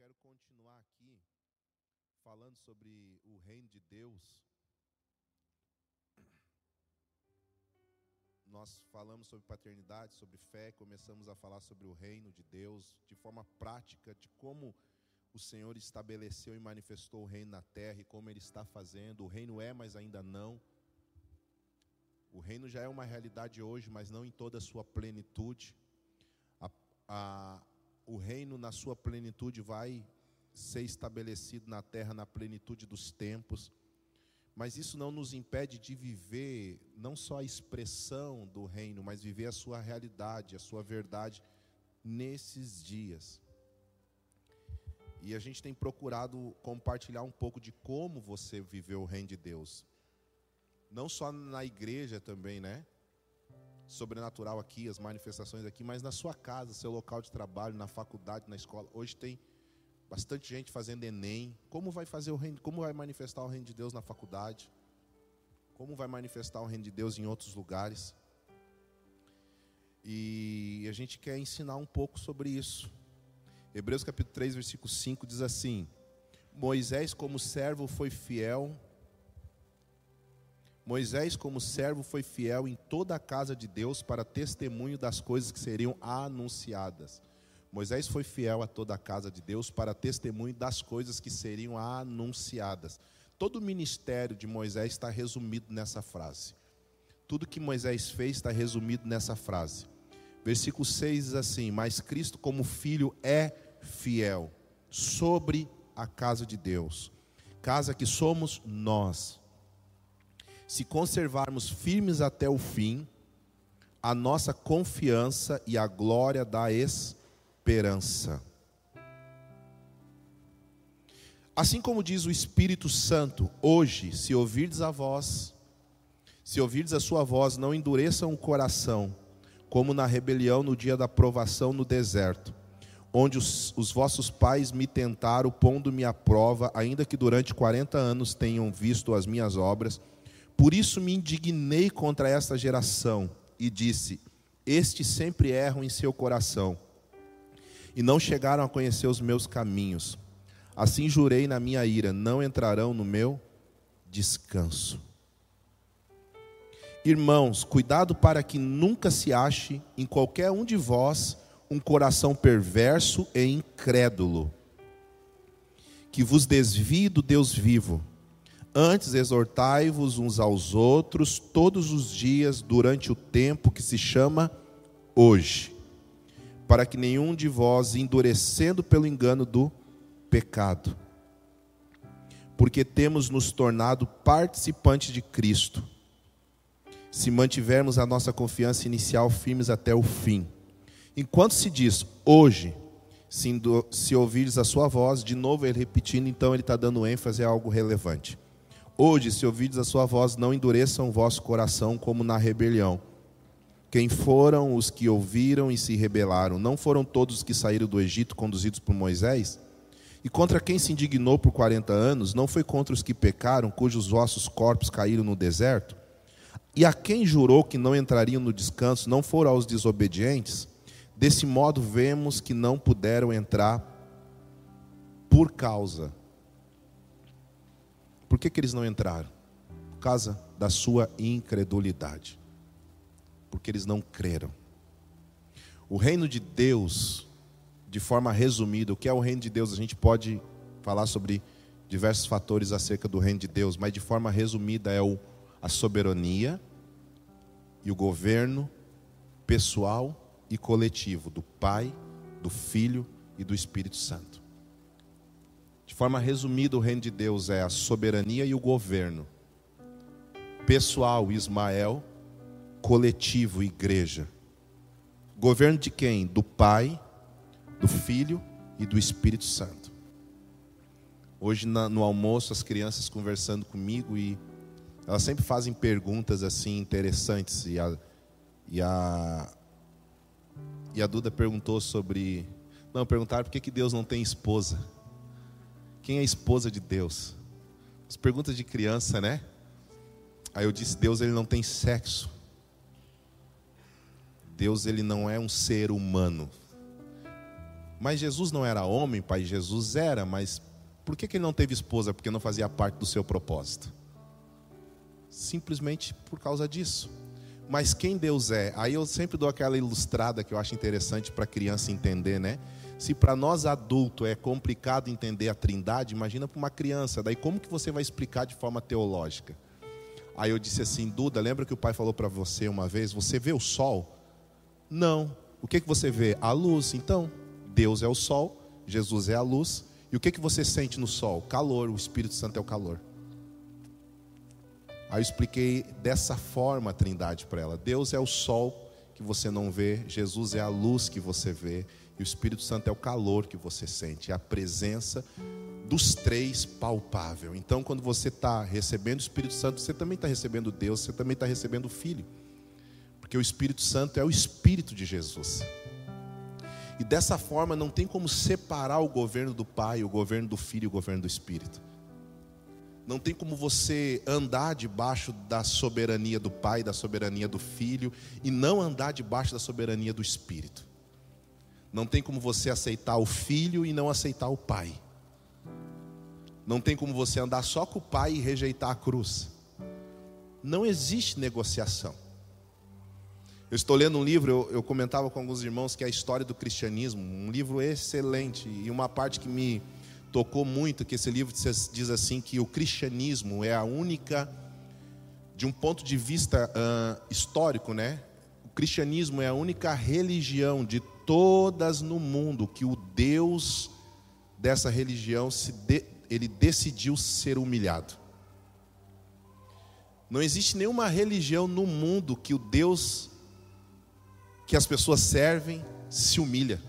quero continuar aqui falando sobre o reino de Deus. Nós falamos sobre paternidade, sobre fé, começamos a falar sobre o reino de Deus de forma prática, de como o Senhor estabeleceu e manifestou o reino na terra e como ele está fazendo. O reino é, mas ainda não. O reino já é uma realidade hoje, mas não em toda a sua plenitude. A, o reino na sua plenitude vai ser estabelecido na terra na plenitude dos tempos. Mas isso não nos impede de viver não só a expressão do reino, mas viver a sua realidade, a sua verdade nesses dias. E a gente tem procurado compartilhar um pouco de como você viveu o reino de Deus. Não só na igreja também, né? Sobrenatural aqui, as manifestações aqui, mas na sua casa, seu local de trabalho, na faculdade, na escola. Hoje tem bastante gente fazendo ENEM. Como vai fazer o reino, como vai manifestar o reino de Deus na faculdade? Como vai manifestar o reino de Deus em outros lugares? E a gente quer ensinar um pouco sobre isso. Hebreus capítulo 3, versículo 5 diz assim: Moisés, como servo, foi fiel Moisés, como servo, foi fiel em toda a casa de Deus para testemunho das coisas que seriam anunciadas. Moisés foi fiel a toda a casa de Deus para testemunho das coisas que seriam anunciadas. Todo o ministério de Moisés está resumido nessa frase. Tudo que Moisés fez está resumido nessa frase. Versículo 6 diz assim: Mas Cristo, como filho, é fiel sobre a casa de Deus, casa que somos nós se conservarmos firmes até o fim, a nossa confiança e a glória da esperança. Assim como diz o Espírito Santo, hoje, se ouvirdes a voz, se ouvirdes a sua voz, não endureçam o coração, como na rebelião no dia da provação no deserto, onde os, os vossos pais me tentaram, pondo-me à prova, ainda que durante quarenta anos tenham visto as minhas obras, por isso me indignei contra esta geração e disse: Estes sempre erram em seu coração e não chegaram a conhecer os meus caminhos. Assim jurei na minha ira: não entrarão no meu descanso. Irmãos, cuidado para que nunca se ache em qualquer um de vós um coração perverso e incrédulo, que vos desvie do Deus vivo Antes exortai-vos uns aos outros todos os dias durante o tempo que se chama hoje, para que nenhum de vós endurecendo pelo engano do pecado. Porque temos nos tornado participantes de Cristo, se mantivermos a nossa confiança inicial firmes até o fim. Enquanto se diz hoje, se, se ouvires a sua voz, de novo ele repetindo, então ele está dando ênfase a algo relevante. Hoje, se ouvides a sua voz, não endureçam o vosso coração como na rebelião. Quem foram os que ouviram e se rebelaram? Não foram todos os que saíram do Egito conduzidos por Moisés? E contra quem se indignou por quarenta anos? Não foi contra os que pecaram, cujos vossos corpos caíram no deserto? E a quem jurou que não entrariam no descanso, não foram aos desobedientes? Desse modo, vemos que não puderam entrar por causa por que, que eles não entraram? Por causa da sua incredulidade. Porque eles não creram. O reino de Deus, de forma resumida, o que é o reino de Deus? A gente pode falar sobre diversos fatores acerca do reino de Deus, mas de forma resumida é o, a soberania e o governo pessoal e coletivo do Pai, do Filho e do Espírito Santo forma resumida, o reino de Deus é a soberania e o governo. Pessoal, Ismael, coletivo, igreja. Governo de quem? Do Pai, do Filho e do Espírito Santo. Hoje no almoço, as crianças conversando comigo e elas sempre fazem perguntas assim interessantes. E a, e a, e a Duda perguntou sobre. Não, perguntaram por que, que Deus não tem esposa. Quem é esposa de Deus? As perguntas de criança, né? Aí eu disse: Deus ele não tem sexo. Deus ele não é um ser humano. Mas Jesus não era homem, pai, Jesus era, mas por que, que ele não teve esposa? Porque não fazia parte do seu propósito. Simplesmente por causa disso. Mas quem Deus é? Aí eu sempre dou aquela ilustrada que eu acho interessante para a criança entender, né? Se para nós adulto é complicado entender a Trindade, imagina para uma criança. Daí como que você vai explicar de forma teológica? Aí eu disse assim, Duda, lembra que o pai falou para você uma vez, você vê o sol? Não. O que que você vê? A luz. Então, Deus é o sol, Jesus é a luz. E o que que você sente no sol? Calor, o Espírito Santo é o calor. Aí eu expliquei dessa forma a Trindade para ela. Deus é o sol que você não vê, Jesus é a luz que você vê, e o Espírito Santo é o calor que você sente, é a presença dos três palpável. Então, quando você está recebendo o Espírito Santo, você também está recebendo Deus, você também está recebendo o Filho, porque o Espírito Santo é o Espírito de Jesus. E dessa forma não tem como separar o governo do Pai, o governo do Filho e o governo do Espírito. Não tem como você andar debaixo da soberania do Pai, da soberania do Filho, e não andar debaixo da soberania do Espírito. Não tem como você aceitar o Filho e não aceitar o Pai. Não tem como você andar só com o Pai e rejeitar a cruz. Não existe negociação. Eu estou lendo um livro, eu, eu comentava com alguns irmãos que é a história do cristianismo, um livro excelente, e uma parte que me tocou muito que esse livro diz assim que o cristianismo é a única, de um ponto de vista uh, histórico, né? O cristianismo é a única religião de todas no mundo que o Deus dessa religião se de, ele decidiu ser humilhado. Não existe nenhuma religião no mundo que o Deus que as pessoas servem se humilha.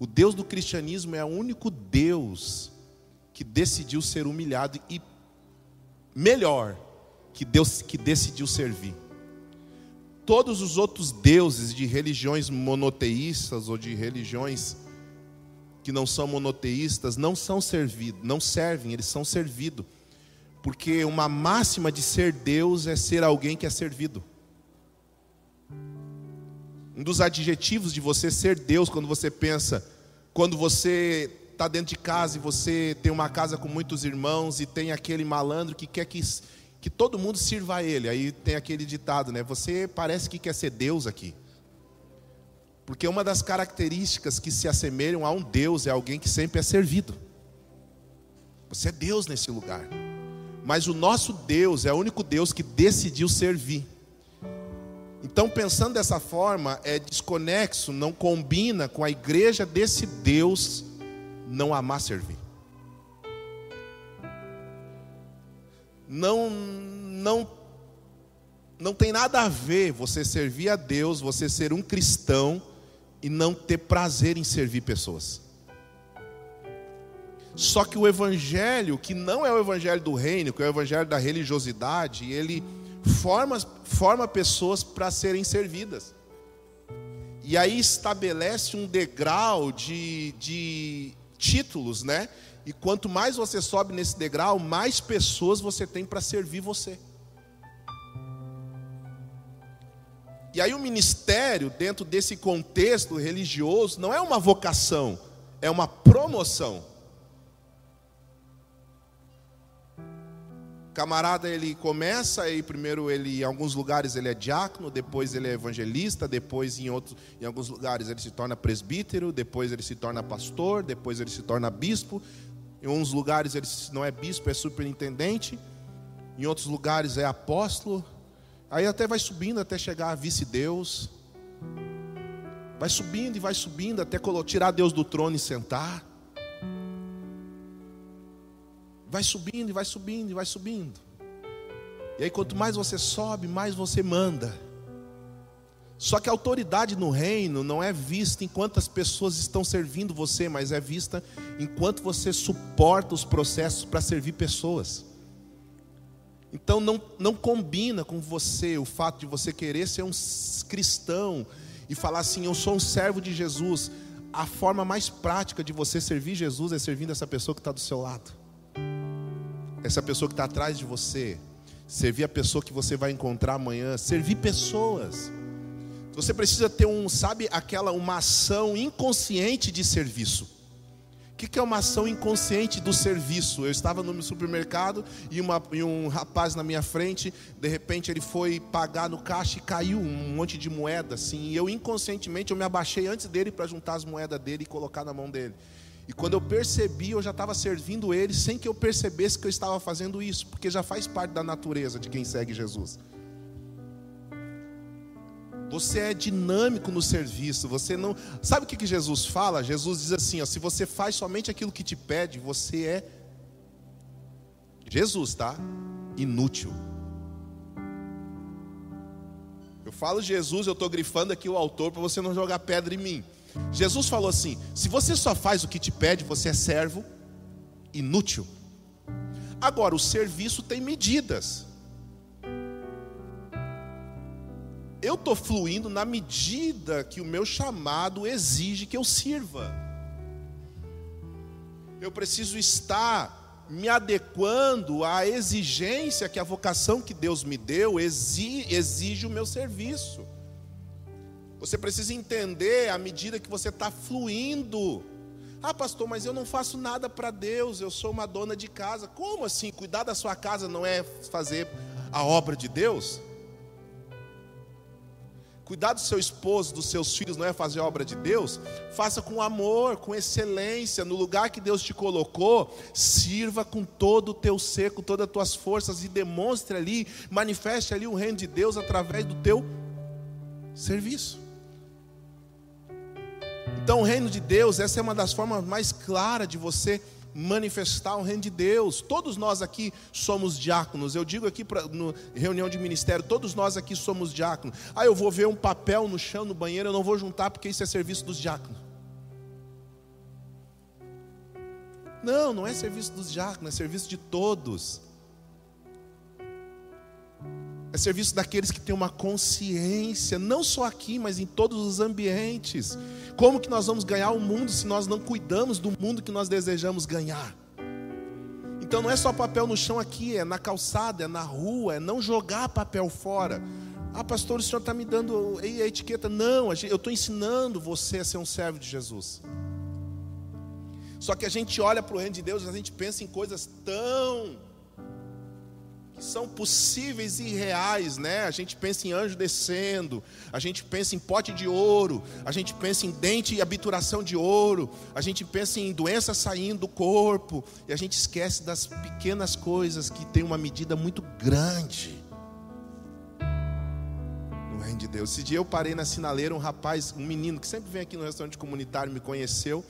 O Deus do cristianismo é o único Deus que decidiu ser humilhado e melhor, que Deus que decidiu servir. Todos os outros deuses de religiões monoteístas ou de religiões que não são monoteístas não são servidos, não servem, eles são servidos. Porque uma máxima de ser Deus é ser alguém que é servido. Um dos adjetivos de você ser Deus, quando você pensa, quando você está dentro de casa e você tem uma casa com muitos irmãos e tem aquele malandro que quer que, que todo mundo sirva a ele. Aí tem aquele ditado, né? Você parece que quer ser Deus aqui. Porque uma das características que se assemelham a um Deus é alguém que sempre é servido. Você é Deus nesse lugar. Mas o nosso Deus é o único Deus que decidiu servir. Então, pensando dessa forma, é desconexo, não combina com a igreja desse Deus não amar servir. Não, não, não tem nada a ver você servir a Deus, você ser um cristão e não ter prazer em servir pessoas. Só que o evangelho, que não é o evangelho do reino, que é o evangelho da religiosidade, ele forma, forma pessoas para serem servidas. E aí estabelece um degrau de, de títulos, né? E quanto mais você sobe nesse degrau, mais pessoas você tem para servir você. E aí o ministério, dentro desse contexto religioso, não é uma vocação, é uma promoção. camarada ele começa e primeiro ele em alguns lugares ele é diácono, depois ele é evangelista, depois em outros em alguns lugares ele se torna presbítero, depois ele se torna pastor, depois ele se torna bispo. Em uns lugares ele não é bispo, é superintendente. Em outros lugares é apóstolo. Aí até vai subindo até chegar a vice-deus. Vai subindo e vai subindo até tirar Deus do trono e sentar. Vai subindo e vai subindo e vai subindo. E aí, quanto mais você sobe, mais você manda. Só que a autoridade no reino não é vista enquanto as pessoas estão servindo você, mas é vista enquanto você suporta os processos para servir pessoas. Então não, não combina com você o fato de você querer ser um cristão e falar assim: eu sou um servo de Jesus. A forma mais prática de você servir Jesus é servindo essa pessoa que está do seu lado essa pessoa que está atrás de você, servir a pessoa que você vai encontrar amanhã, servir pessoas. Você precisa ter um, sabe, aquela uma ação inconsciente de serviço. O que, que é uma ação inconsciente do serviço? Eu estava no supermercado e, uma, e um rapaz na minha frente, de repente ele foi pagar no caixa e caiu um monte de moeda, assim. E eu inconscientemente eu me abaixei antes dele para juntar as moedas dele e colocar na mão dele. E quando eu percebi, eu já estava servindo ele sem que eu percebesse que eu estava fazendo isso, porque já faz parte da natureza de quem segue Jesus. Você é dinâmico no serviço, você não. Sabe o que, Jesus fala? Jesus diz assim: ó, se você faz somente aquilo que te pede, você é. Jesus, tá? Inútil. Eu falo Jesus, eu estou grifando aqui o autor para você não jogar pedra em mim. Jesus falou assim: se você só faz o que te pede, você é servo inútil. Agora, o serviço tem medidas. Eu estou fluindo na medida que o meu chamado exige que eu sirva. Eu preciso estar me adequando à exigência que a vocação que Deus me deu exige o meu serviço. Você precisa entender à medida que você está fluindo. Ah, pastor, mas eu não faço nada para Deus, eu sou uma dona de casa. Como assim? Cuidar da sua casa não é fazer a obra de Deus? Cuidar do seu esposo, dos seus filhos, não é fazer a obra de Deus? Faça com amor, com excelência, no lugar que Deus te colocou, sirva com todo o teu ser, com todas as tuas forças e demonstre ali, manifeste ali o reino de Deus através do teu serviço. Então, o reino de Deus, essa é uma das formas mais claras de você manifestar o reino de Deus. Todos nós aqui somos diáconos. Eu digo aqui para reunião de ministério, todos nós aqui somos diáconos. Ah, eu vou ver um papel no chão no banheiro, eu não vou juntar porque isso é serviço dos diáconos. Não, não é serviço dos diáconos, é serviço de todos é serviço daqueles que têm uma consciência, não só aqui, mas em todos os ambientes. Como que nós vamos ganhar o mundo se nós não cuidamos do mundo que nós desejamos ganhar? Então não é só papel no chão aqui, é na calçada, é na rua, é não jogar papel fora. Ah, pastor, o senhor está me dando a etiqueta. Não, eu estou ensinando você a ser um servo de Jesus. Só que a gente olha para o reino de Deus, a gente pensa em coisas tão são possíveis e reais, né? A gente pensa em anjo descendo, a gente pensa em pote de ouro, a gente pensa em dente e habituração de ouro, a gente pensa em doença saindo do corpo, e a gente esquece das pequenas coisas que tem uma medida muito grande. No reino de Deus. Esse dia eu parei na sinaleira, um rapaz, um menino que sempre vem aqui no restaurante comunitário, me conheceu.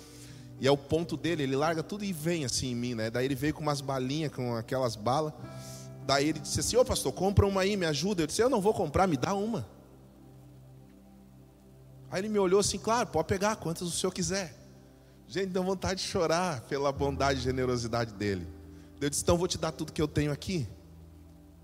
E é o ponto dele, ele larga tudo e vem assim em mim, né? Daí ele veio com umas balinhas, com aquelas balas. Daí ele disse assim: Ô pastor, compra uma aí, me ajuda. Eu disse: Eu não vou comprar, me dá uma. Aí ele me olhou assim: Claro, pode pegar quantas o senhor quiser. Gente, deu vontade de chorar pela bondade e generosidade dele. Eu disse: Então vou te dar tudo que eu tenho aqui.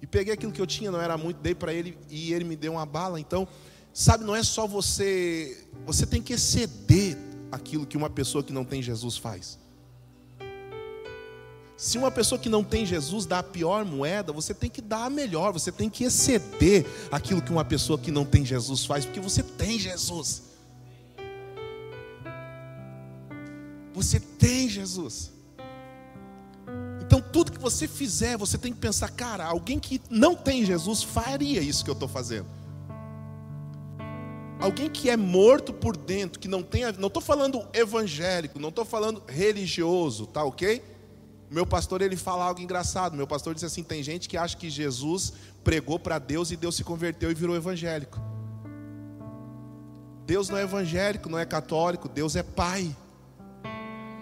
E peguei aquilo que eu tinha, não era muito, dei para ele e ele me deu uma bala. Então, sabe, não é só você. Você tem que exceder aquilo que uma pessoa que não tem Jesus faz. Se uma pessoa que não tem Jesus dá a pior moeda, você tem que dar a melhor, você tem que exceder aquilo que uma pessoa que não tem Jesus faz, porque você tem Jesus. Você tem Jesus. Então, tudo que você fizer, você tem que pensar, cara, alguém que não tem Jesus faria isso que eu estou fazendo. Alguém que é morto por dentro, que não tem, não estou falando evangélico, não estou falando religioso, tá ok? Meu pastor ele fala algo engraçado. Meu pastor disse assim: tem gente que acha que Jesus pregou para Deus e Deus se converteu e virou evangélico. Deus não é evangélico, não é católico, Deus é Pai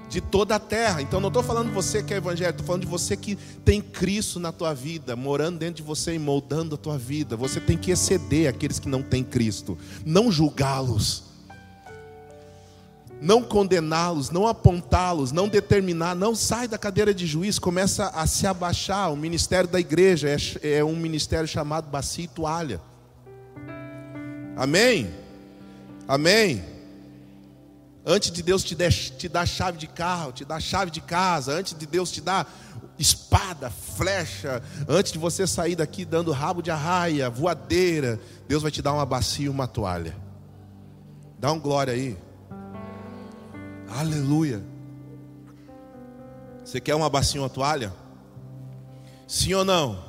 de toda a terra. Então não estou falando de você que é evangélico, estou falando de você que tem Cristo na tua vida, morando dentro de você e moldando a tua vida. Você tem que exceder aqueles que não têm Cristo, não julgá-los não condená-los, não apontá-los, não determinar, não sai da cadeira de juiz, começa a se abaixar. O ministério da igreja é, é um ministério chamado bacia e toalha. Amém? Amém? Antes de Deus te, te dar chave de carro, te dar chave de casa, antes de Deus te dar espada, flecha, antes de você sair daqui dando rabo de arraia, voadeira, Deus vai te dar uma bacia e uma toalha. Dá um glória aí. Aleluia. Você quer uma bacinha ou toalha? Sim ou não?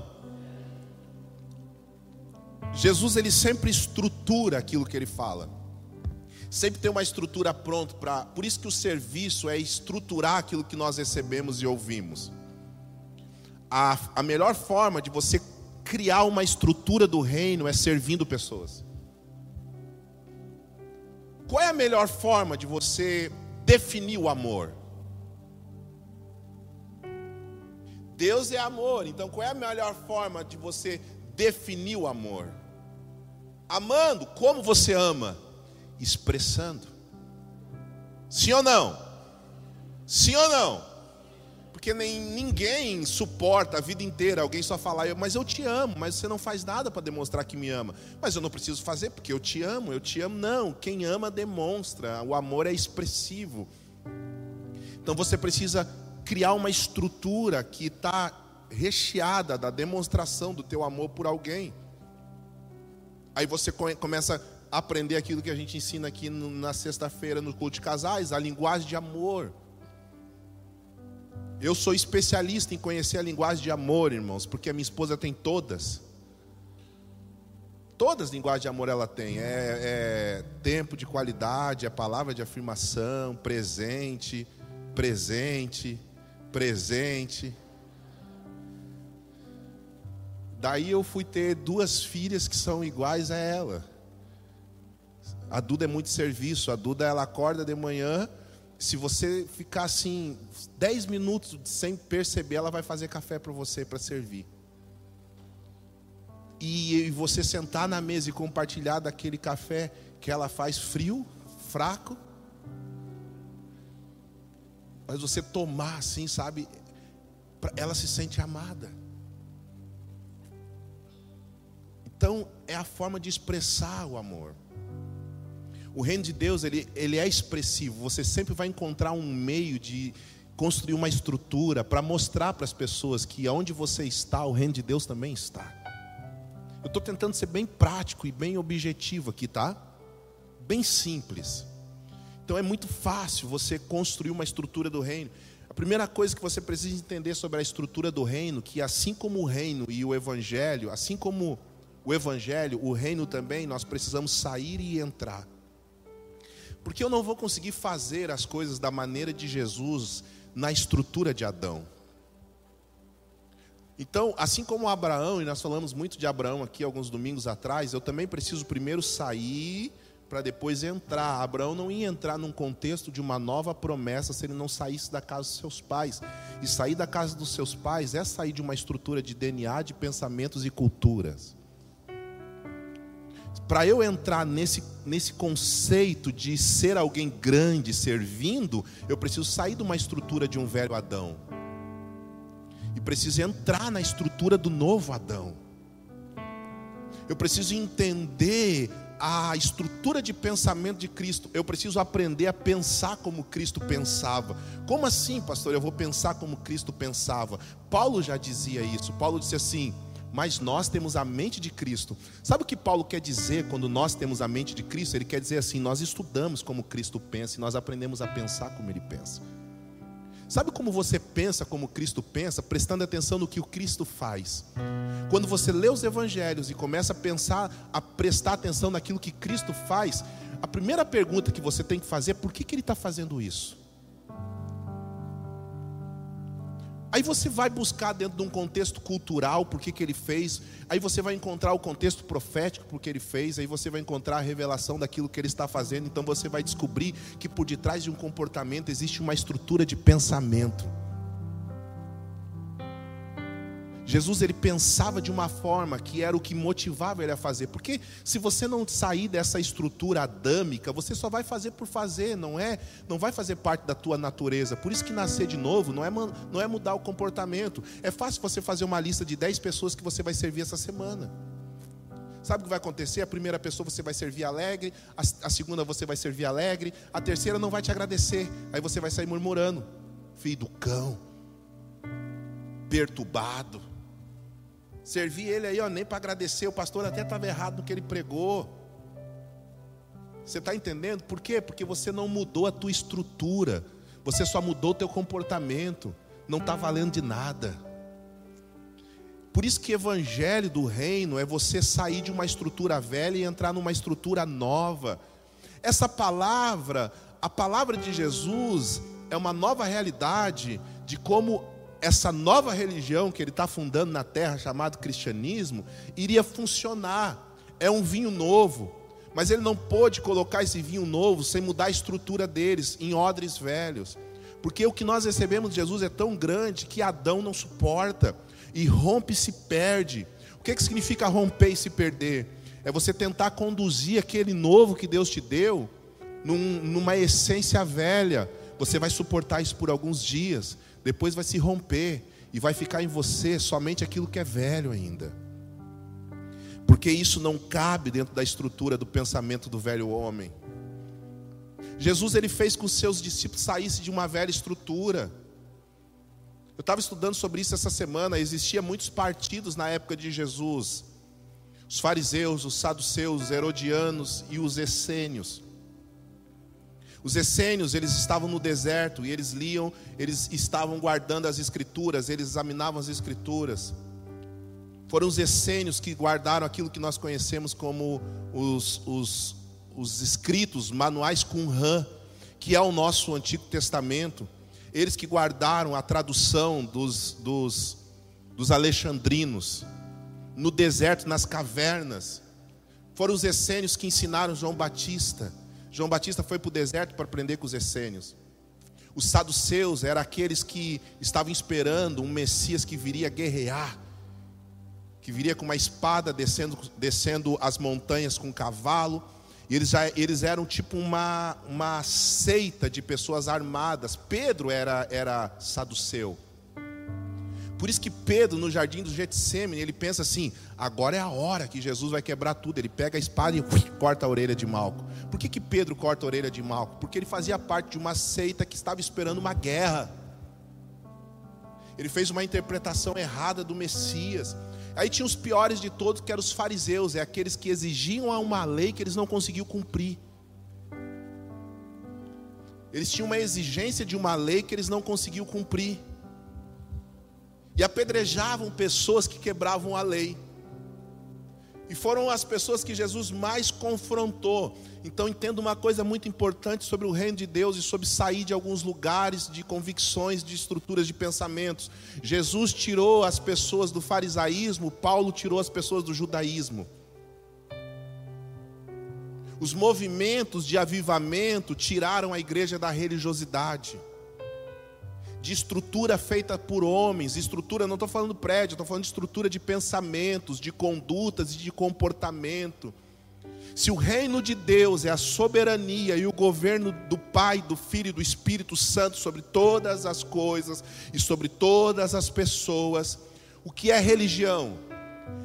Jesus ele sempre estrutura aquilo que ele fala. Sempre tem uma estrutura pronta para. Por isso que o serviço é estruturar aquilo que nós recebemos e ouvimos. A, a melhor forma de você criar uma estrutura do reino é servindo pessoas. Qual é a melhor forma de você definir o amor? Deus é amor, então qual é a melhor forma de você definir o amor? Amando como você ama? Expressando. Sim ou não? Sim ou não? Porque nem ninguém suporta a vida inteira alguém só falar, mas eu te amo, mas você não faz nada para demonstrar que me ama. Mas eu não preciso fazer porque eu te amo, eu te amo. Não, quem ama demonstra, o amor é expressivo. Então você precisa criar uma estrutura que está recheada da demonstração do teu amor por alguém. Aí você começa a aprender aquilo que a gente ensina aqui na sexta-feira no culto de casais, a linguagem de amor. Eu sou especialista em conhecer a linguagem de amor, irmãos, porque a minha esposa tem todas. Todas as linguagens de amor ela tem. É, é tempo de qualidade, é palavra de afirmação, presente, presente, presente. Daí eu fui ter duas filhas que são iguais a ela. A Duda é muito serviço. A Duda ela acorda de manhã. Se você ficar assim 10 minutos sem perceber, ela vai fazer café para você para servir. E você sentar na mesa e compartilhar daquele café que ela faz frio, fraco, mas você tomar assim, sabe? Ela se sente amada. Então, é a forma de expressar o amor. O reino de Deus, ele, ele é expressivo. Você sempre vai encontrar um meio de construir uma estrutura para mostrar para as pessoas que onde você está, o reino de Deus também está. Eu estou tentando ser bem prático e bem objetivo aqui, tá? Bem simples. Então é muito fácil você construir uma estrutura do reino. A primeira coisa que você precisa entender sobre a estrutura do reino, que assim como o reino e o evangelho, assim como o evangelho, o reino também, nós precisamos sair e entrar. Porque eu não vou conseguir fazer as coisas da maneira de Jesus na estrutura de Adão. Então, assim como Abraão, e nós falamos muito de Abraão aqui alguns domingos atrás, eu também preciso primeiro sair para depois entrar. Abraão não ia entrar num contexto de uma nova promessa se ele não saísse da casa dos seus pais. E sair da casa dos seus pais é sair de uma estrutura de DNA, de pensamentos e culturas. Para eu entrar nesse, nesse conceito de ser alguém grande servindo, eu preciso sair de uma estrutura de um velho Adão. E preciso entrar na estrutura do novo Adão. Eu preciso entender a estrutura de pensamento de Cristo. Eu preciso aprender a pensar como Cristo pensava. Como assim, pastor? Eu vou pensar como Cristo pensava. Paulo já dizia isso. Paulo disse assim: Mas nós temos a mente de Cristo. Sabe o que Paulo quer dizer quando nós temos a mente de Cristo? Ele quer dizer assim: Nós estudamos como Cristo pensa e nós aprendemos a pensar como Ele pensa. Sabe como você pensa como Cristo pensa? Prestando atenção no que o Cristo faz. Quando você lê os evangelhos e começa a pensar, a prestar atenção naquilo que Cristo faz, a primeira pergunta que você tem que fazer é por que, que ele está fazendo isso? Aí você vai buscar dentro de um contexto cultural por que, ele fez, aí você vai encontrar o contexto profético por que ele fez, aí você vai encontrar a revelação daquilo que ele está fazendo, então você vai descobrir que por detrás de um comportamento existe uma estrutura de pensamento. Jesus ele pensava de uma forma que era o que motivava ele a fazer. Porque se você não sair dessa estrutura adâmica, você só vai fazer por fazer, não é? Não vai fazer parte da tua natureza. Por isso que nascer de novo não é, não é mudar o comportamento. É fácil você fazer uma lista de 10 pessoas que você vai servir essa semana. Sabe o que vai acontecer? A primeira pessoa você vai servir alegre, a, a segunda você vai servir alegre, a terceira não vai te agradecer. Aí você vai sair murmurando. Filho do cão, perturbado Servi ele aí, ó, nem para agradecer. O pastor até estava errado no que ele pregou. Você está entendendo? Por quê? Porque você não mudou a tua estrutura. Você só mudou o teu comportamento. Não está valendo de nada. Por isso que evangelho do reino é você sair de uma estrutura velha e entrar numa estrutura nova. Essa palavra, a palavra de Jesus, é uma nova realidade de como essa nova religião que ele está fundando na terra, chamado cristianismo, iria funcionar. É um vinho novo, mas ele não pôde colocar esse vinho novo sem mudar a estrutura deles em odres velhos. Porque o que nós recebemos de Jesus é tão grande que Adão não suporta e rompe e se perde. O que, que significa romper e se perder? É você tentar conduzir aquele novo que Deus te deu num, numa essência velha. Você vai suportar isso por alguns dias, depois vai se romper e vai ficar em você somente aquilo que é velho ainda. Porque isso não cabe dentro da estrutura do pensamento do velho homem. Jesus ele fez com que os seus discípulos saíssem de uma velha estrutura. Eu estava estudando sobre isso essa semana. Existia muitos partidos na época de Jesus: os fariseus, os saduceus, os herodianos e os essênios. Os essênios, eles estavam no deserto e eles liam, eles estavam guardando as escrituras, eles examinavam as escrituras. Foram os essênios que guardaram aquilo que nós conhecemos como os, os, os escritos, manuais Qumran, que é o nosso Antigo Testamento. Eles que guardaram a tradução dos, dos, dos alexandrinos, no deserto, nas cavernas. Foram os essênios que ensinaram João Batista João Batista foi para o deserto para aprender com os essênios. Os saduceus eram aqueles que estavam esperando um Messias que viria guerrear, que viria com uma espada descendo, descendo as montanhas com um cavalo. E eles, já, eles eram tipo uma, uma seita de pessoas armadas. Pedro era, era saduceu. Por isso que Pedro, no jardim do Getsemane, ele pensa assim: agora é a hora que Jesus vai quebrar tudo. Ele pega a espada e ui, corta a orelha de Malco. Por que, que Pedro corta a orelha de Malco? Porque ele fazia parte de uma seita que estava esperando uma guerra. Ele fez uma interpretação errada do Messias. Aí tinha os piores de todos, que eram os fariseus, é aqueles que exigiam uma lei que eles não conseguiam cumprir. Eles tinham uma exigência de uma lei que eles não conseguiam cumprir e apedrejavam pessoas que quebravam a lei. E foram as pessoas que Jesus mais confrontou. Então entenda uma coisa muito importante sobre o reino de Deus e sobre sair de alguns lugares de convicções, de estruturas de pensamentos. Jesus tirou as pessoas do farisaísmo, Paulo tirou as pessoas do judaísmo. Os movimentos de avivamento tiraram a igreja da religiosidade de estrutura feita por homens, estrutura, não estou falando prédio, estou falando de estrutura de pensamentos, de condutas e de comportamento. Se o reino de Deus é a soberania e o governo do Pai, do Filho e do Espírito Santo sobre todas as coisas e sobre todas as pessoas, o que é religião?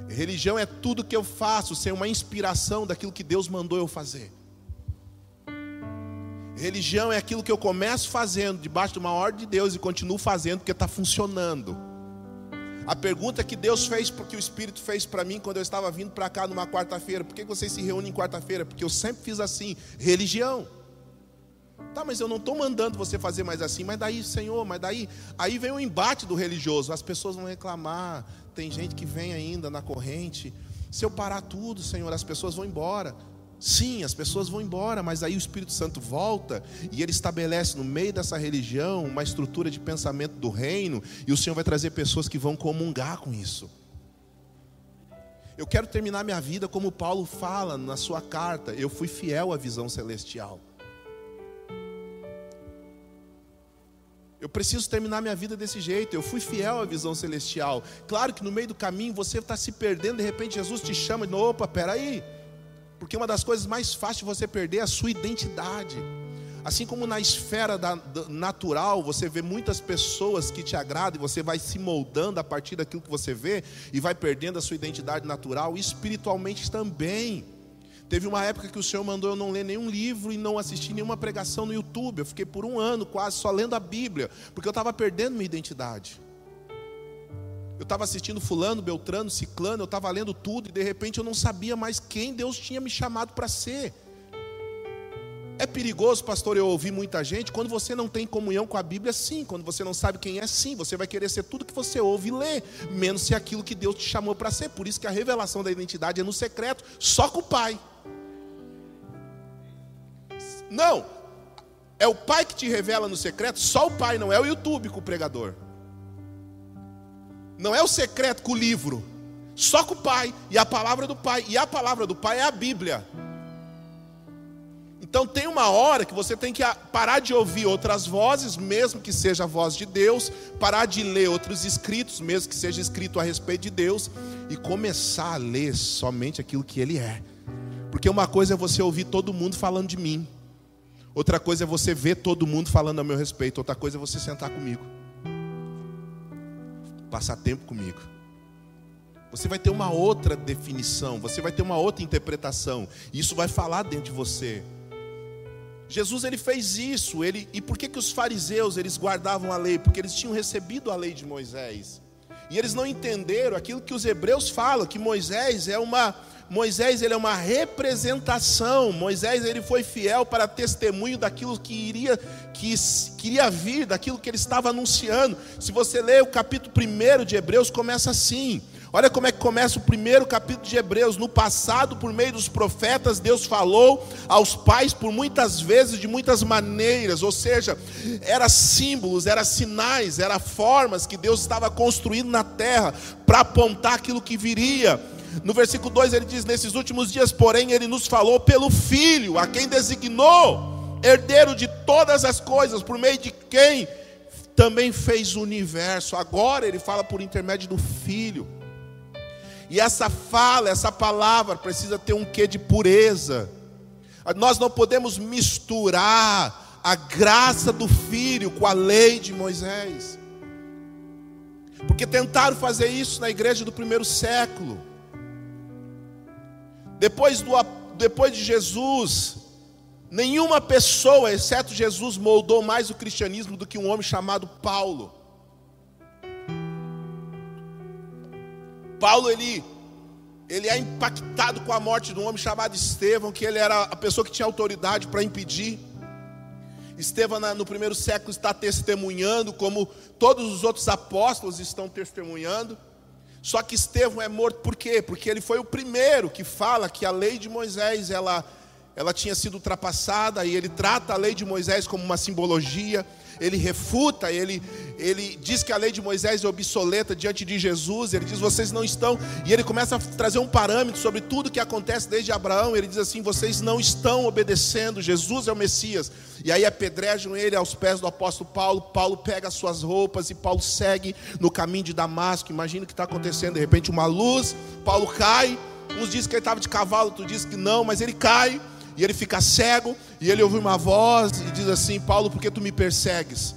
Religião é tudo que eu faço sem uma inspiração daquilo que Deus mandou eu fazer. Religião é aquilo que eu começo fazendo debaixo de uma ordem de Deus e continuo fazendo porque está funcionando. A pergunta que Deus fez, porque o Espírito fez para mim quando eu estava vindo para cá numa quarta-feira: por que vocês se reúnem em quarta-feira? Porque eu sempre fiz assim, religião. Tá, mas eu não estou mandando você fazer mais assim, mas daí, Senhor, mas daí, aí vem o embate do religioso, as pessoas vão reclamar, tem gente que vem ainda na corrente, se eu parar tudo, Senhor, as pessoas vão embora. Sim, as pessoas vão embora, mas aí o Espírito Santo volta e ele estabelece no meio dessa religião uma estrutura de pensamento do reino, e o Senhor vai trazer pessoas que vão comungar com isso. Eu quero terminar minha vida como Paulo fala na sua carta: eu fui fiel à visão celestial. Eu preciso terminar minha vida desse jeito. Eu fui fiel à visão celestial. Claro que no meio do caminho você está se perdendo, de repente Jesus te chama de opa, peraí. aí porque uma das coisas mais fáceis de você perder é a sua identidade. Assim como na esfera da, da, natural, você vê muitas pessoas que te agradam e você vai se moldando a partir daquilo que você vê e vai perdendo a sua identidade natural, espiritualmente também. Teve uma época que o Senhor mandou eu não ler nenhum livro e não assistir nenhuma pregação no YouTube. Eu fiquei por um ano quase só lendo a Bíblia, porque eu estava perdendo minha identidade. Eu estava assistindo Fulano, Beltrano, Ciclano, eu estava lendo tudo e de repente eu não sabia mais quem Deus tinha me chamado para ser. É perigoso, pastor, eu ouvi muita gente. Quando você não tem comunhão com a Bíblia, sim. Quando você não sabe quem é, sim. Você vai querer ser tudo que você ouve e lê, menos se aquilo que Deus te chamou para ser. Por isso que a revelação da identidade é no secreto, só com o Pai. Não, é o Pai que te revela no secreto, só o Pai, não é o YouTube com o pregador. Não é o secreto com o livro, só com o Pai e a palavra do Pai. E a palavra do Pai é a Bíblia. Então tem uma hora que você tem que parar de ouvir outras vozes, mesmo que seja a voz de Deus, parar de ler outros escritos, mesmo que seja escrito a respeito de Deus, e começar a ler somente aquilo que Ele é. Porque uma coisa é você ouvir todo mundo falando de mim, outra coisa é você ver todo mundo falando a meu respeito, outra coisa é você sentar comigo, passar tempo comigo. Você vai ter uma outra definição, você vai ter uma outra interpretação, e isso vai falar dentro de você. Jesus ele fez isso, ele e por que que os fariseus eles guardavam a lei? Porque eles tinham recebido a lei de Moisés. E eles não entenderam aquilo que os hebreus falam, que Moisés é uma Moisés ele é uma representação. Moisés ele foi fiel para testemunho daquilo que iria que queria vir, daquilo que ele estava anunciando. Se você ler o capítulo 1 de Hebreus começa assim: Olha como é que começa o primeiro capítulo de Hebreus. No passado, por meio dos profetas, Deus falou aos pais por muitas vezes, de muitas maneiras. Ou seja, era símbolos, era sinais, era formas que Deus estava construindo na terra para apontar aquilo que viria. No versículo 2 ele diz: Nesses últimos dias, porém, ele nos falou pelo Filho, a quem designou herdeiro de todas as coisas, por meio de quem também fez o universo. Agora ele fala por intermédio do Filho. E essa fala, essa palavra precisa ter um quê de pureza. Nós não podemos misturar a graça do filho com a lei de Moisés. Porque tentaram fazer isso na igreja do primeiro século. Depois, do, depois de Jesus, nenhuma pessoa, exceto Jesus, moldou mais o cristianismo do que um homem chamado Paulo. Paulo ele ele é impactado com a morte de um homem chamado Estevão, que ele era a pessoa que tinha autoridade para impedir. Estevão, no primeiro século, está testemunhando, como todos os outros apóstolos estão testemunhando. Só que Estevão é morto por quê? Porque ele foi o primeiro que fala que a lei de Moisés ela, ela tinha sido ultrapassada, e ele trata a lei de Moisés como uma simbologia ele refuta, ele, ele diz que a lei de Moisés é obsoleta diante de Jesus, ele diz: vocês não estão, e ele começa a trazer um parâmetro sobre tudo que acontece desde Abraão, ele diz assim: vocês não estão obedecendo, Jesus é o Messias, e aí apedrejam ele aos pés do apóstolo Paulo. Paulo pega as suas roupas e Paulo segue no caminho de Damasco. Imagina o que está acontecendo, de repente, uma luz, Paulo cai. Uns dizem que ele estava de cavalo, outros dizem que não, mas ele cai e ele fica cego, e ele ouve uma voz e diz assim: Paulo, por que tu me persegues?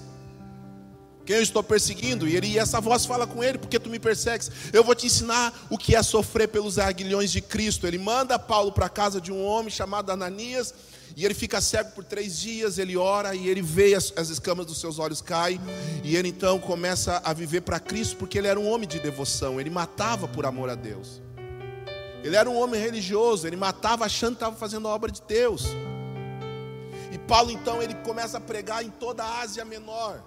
Quem eu estou perseguindo? E, ele, e essa voz fala com ele: Por que tu me persegues? Eu vou te ensinar o que é sofrer pelos aguilhões de Cristo. Ele manda Paulo para a casa de um homem chamado Ananias. E ele fica cego por três dias, ele ora e ele vê as, as escamas dos seus olhos caem. E ele então começa a viver para Cristo, porque ele era um homem de devoção, ele matava por amor a Deus. Ele era um homem religioso, ele matava achando que estava fazendo a obra de Deus. E Paulo então ele começa a pregar em toda a Ásia Menor.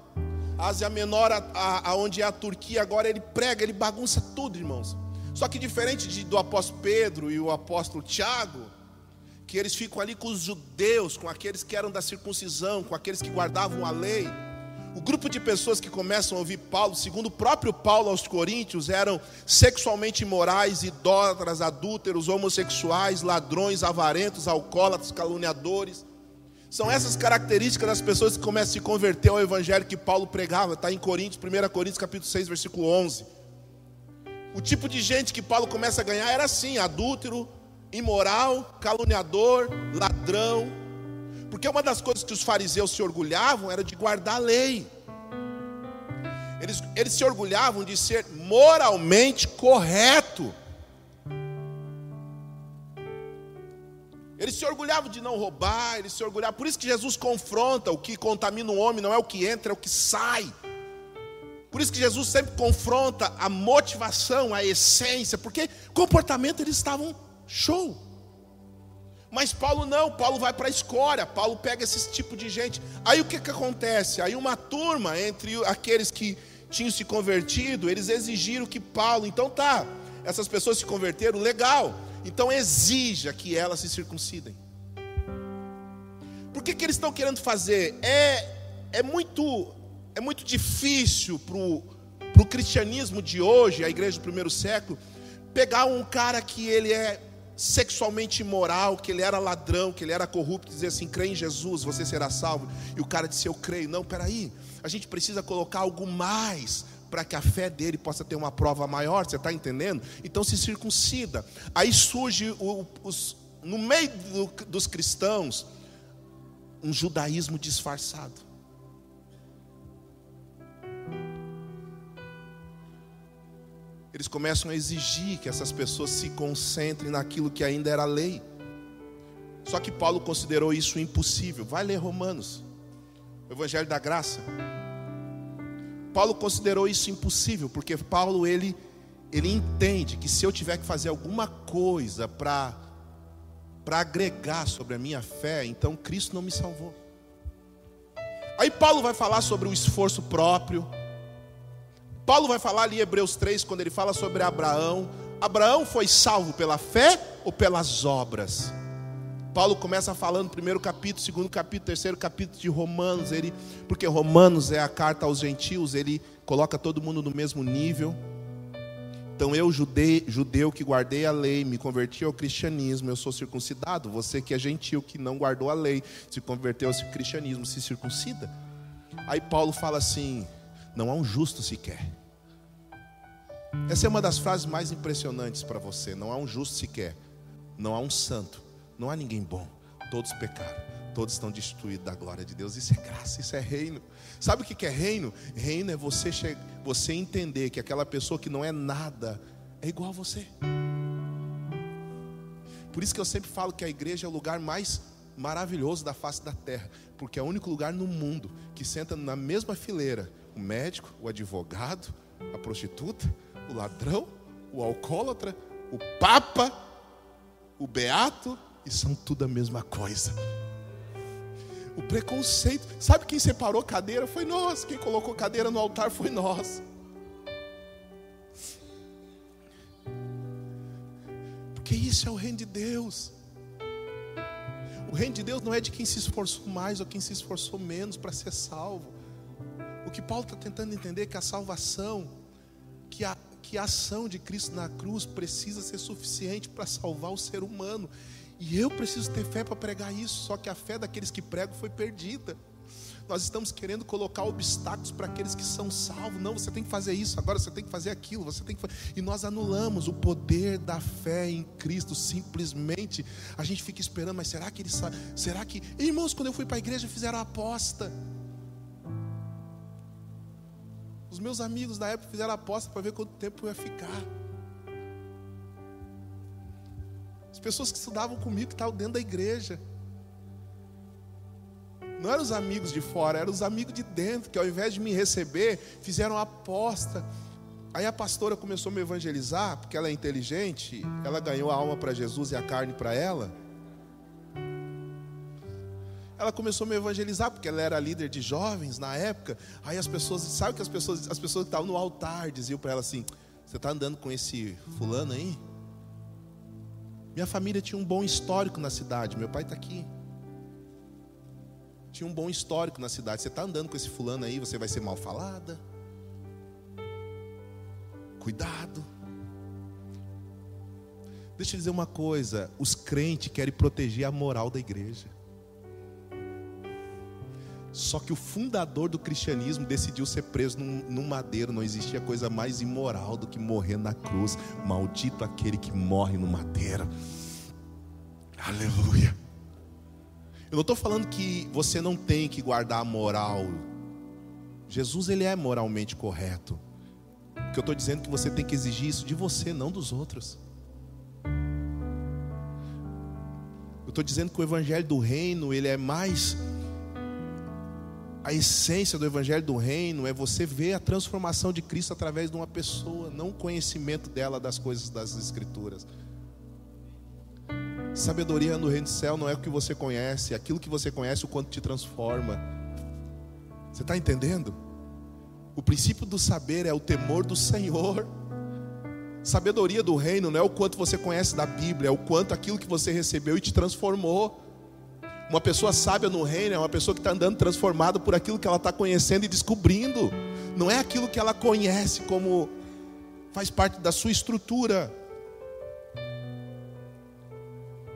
Ásia Menor, aonde é a Turquia, agora ele prega, ele bagunça tudo, irmãos. Só que diferente de, do apóstolo Pedro e o apóstolo Tiago, que eles ficam ali com os judeus, com aqueles que eram da circuncisão, com aqueles que guardavam a lei. O grupo de pessoas que começam a ouvir Paulo, segundo o próprio Paulo aos Coríntios, eram sexualmente imorais, idólatras, adúlteros, homossexuais, ladrões, avarentos, alcoólatras, caluniadores. São essas características das pessoas que começam a se converter ao evangelho que Paulo pregava, está em Coríntios, 1 Coríntios capítulo 6, versículo 11. O tipo de gente que Paulo começa a ganhar era assim: adúltero, imoral, caluniador, ladrão, porque uma das coisas que os fariseus se orgulhavam era de guardar a lei. Eles, eles se orgulhavam de ser moralmente correto. Eles se orgulhavam de não roubar, eles se orgulhavam. Por isso que Jesus confronta: o que contamina o homem não é o que entra, é o que sai. Por isso que Jesus sempre confronta a motivação, a essência, porque comportamento eles estavam show. Mas Paulo não, Paulo vai para a escória, Paulo pega esse tipo de gente. Aí o que, que acontece? Aí uma turma entre aqueles que tinham se convertido, eles exigiram que Paulo, então tá, essas pessoas se converteram, legal, então exija que elas se circuncidem. Por que, que eles estão querendo fazer? É, é, muito, é muito difícil para o cristianismo de hoje, a igreja do primeiro século, pegar um cara que ele é sexualmente imoral, que ele era ladrão, que ele era corrupto, dizer assim: crê em Jesus, você será salvo. E o cara disse: eu creio. Não, peraí, a gente precisa colocar algo mais para que a fé dele possa ter uma prova maior, você está entendendo? Então se circuncida. Aí surge o, os, no meio do, dos cristãos um judaísmo disfarçado. Eles começam a exigir que essas pessoas se concentrem naquilo que ainda era lei. Só que Paulo considerou isso impossível. Vai ler Romanos, o Evangelho da Graça. Paulo considerou isso impossível, porque Paulo ele ele entende que se eu tiver que fazer alguma coisa para para agregar sobre a minha fé, então Cristo não me salvou. Aí Paulo vai falar sobre o esforço próprio, Paulo vai falar ali em Hebreus 3, quando ele fala sobre Abraão. Abraão foi salvo pela fé ou pelas obras? Paulo começa falando primeiro capítulo, segundo capítulo, terceiro capítulo de Romanos, ele, porque Romanos é a carta aos gentios, ele coloca todo mundo no mesmo nível. Então eu, judeu, judeu que guardei a lei, me converti ao cristianismo, eu sou circuncidado. Você que é gentil, que não guardou a lei, se converteu ao cristianismo, se circuncida. Aí Paulo fala assim: não há um justo sequer. Essa é uma das frases mais impressionantes para você. Não há um justo sequer, não há um santo, não há ninguém bom. Todos pecaram, todos estão destituídos da glória de Deus. Isso é graça, isso é reino. Sabe o que é reino? Reino é você, você entender que aquela pessoa que não é nada é igual a você. Por isso que eu sempre falo que a igreja é o lugar mais maravilhoso da face da terra, porque é o único lugar no mundo que senta na mesma fileira o médico, o advogado, a prostituta, o ladrão, o alcoólatra, o papa, o beato, e são tudo a mesma coisa. O preconceito, sabe quem separou cadeira? Foi nós. Quem colocou cadeira no altar foi nós. Porque isso é o reino de Deus. O reino de Deus não é de quem se esforçou mais ou quem se esforçou menos para ser salvo. O que Paulo está tentando entender é que a salvação, que a que a ação de Cristo na cruz precisa ser suficiente para salvar o ser humano. E eu preciso ter fé para pregar isso, só que a fé daqueles que pregam foi perdida. Nós estamos querendo colocar obstáculos para aqueles que são salvos. Não, você tem que fazer isso, agora você tem que fazer aquilo, você tem que E nós anulamos o poder da fé em Cristo simplesmente. A gente fica esperando, mas será que ele sabe? Será que irmãos, quando eu fui para a igreja fizeram a aposta? Os meus amigos da época fizeram aposta para ver quanto tempo eu ia ficar. As pessoas que estudavam comigo, que estavam dentro da igreja. Não eram os amigos de fora, eram os amigos de dentro, que ao invés de me receber, fizeram aposta. Aí a pastora começou a me evangelizar, porque ela é inteligente, ela ganhou a alma para Jesus e a carne para ela ela começou a me evangelizar, porque ela era líder de jovens na época. Aí as pessoas, sabe que as pessoas, as pessoas que estavam no altar diziam para ela assim: Você está andando com esse fulano aí? Minha família tinha um bom histórico na cidade, meu pai está aqui. Tinha um bom histórico na cidade. Você está andando com esse fulano aí, você vai ser mal falada. Cuidado. Deixa eu dizer uma coisa: os crentes querem proteger a moral da igreja. Só que o fundador do cristianismo decidiu ser preso num, num, madeiro. Não existia coisa mais imoral do que morrer na cruz. Maldito aquele que morre no madeiro. Aleluia. Eu não estou falando que você não tem que guardar a moral. Jesus ele é moralmente correto. O que eu estou dizendo é que você tem que exigir isso de você, não dos outros. Eu estou dizendo que o evangelho do reino ele é mais a essência do Evangelho do Reino é você ver a transformação de Cristo através de uma pessoa, não o conhecimento dela das coisas das Escrituras. Sabedoria no reino do céu não é o que você conhece, é aquilo que você conhece, o quanto te transforma. Você está entendendo? O princípio do saber é o temor do Senhor. Sabedoria do reino não é o quanto você conhece da Bíblia, é o quanto aquilo que você recebeu e te transformou. Uma pessoa sábia no reino é uma pessoa que está andando transformada por aquilo que ela está conhecendo e descobrindo. Não é aquilo que ela conhece como faz parte da sua estrutura.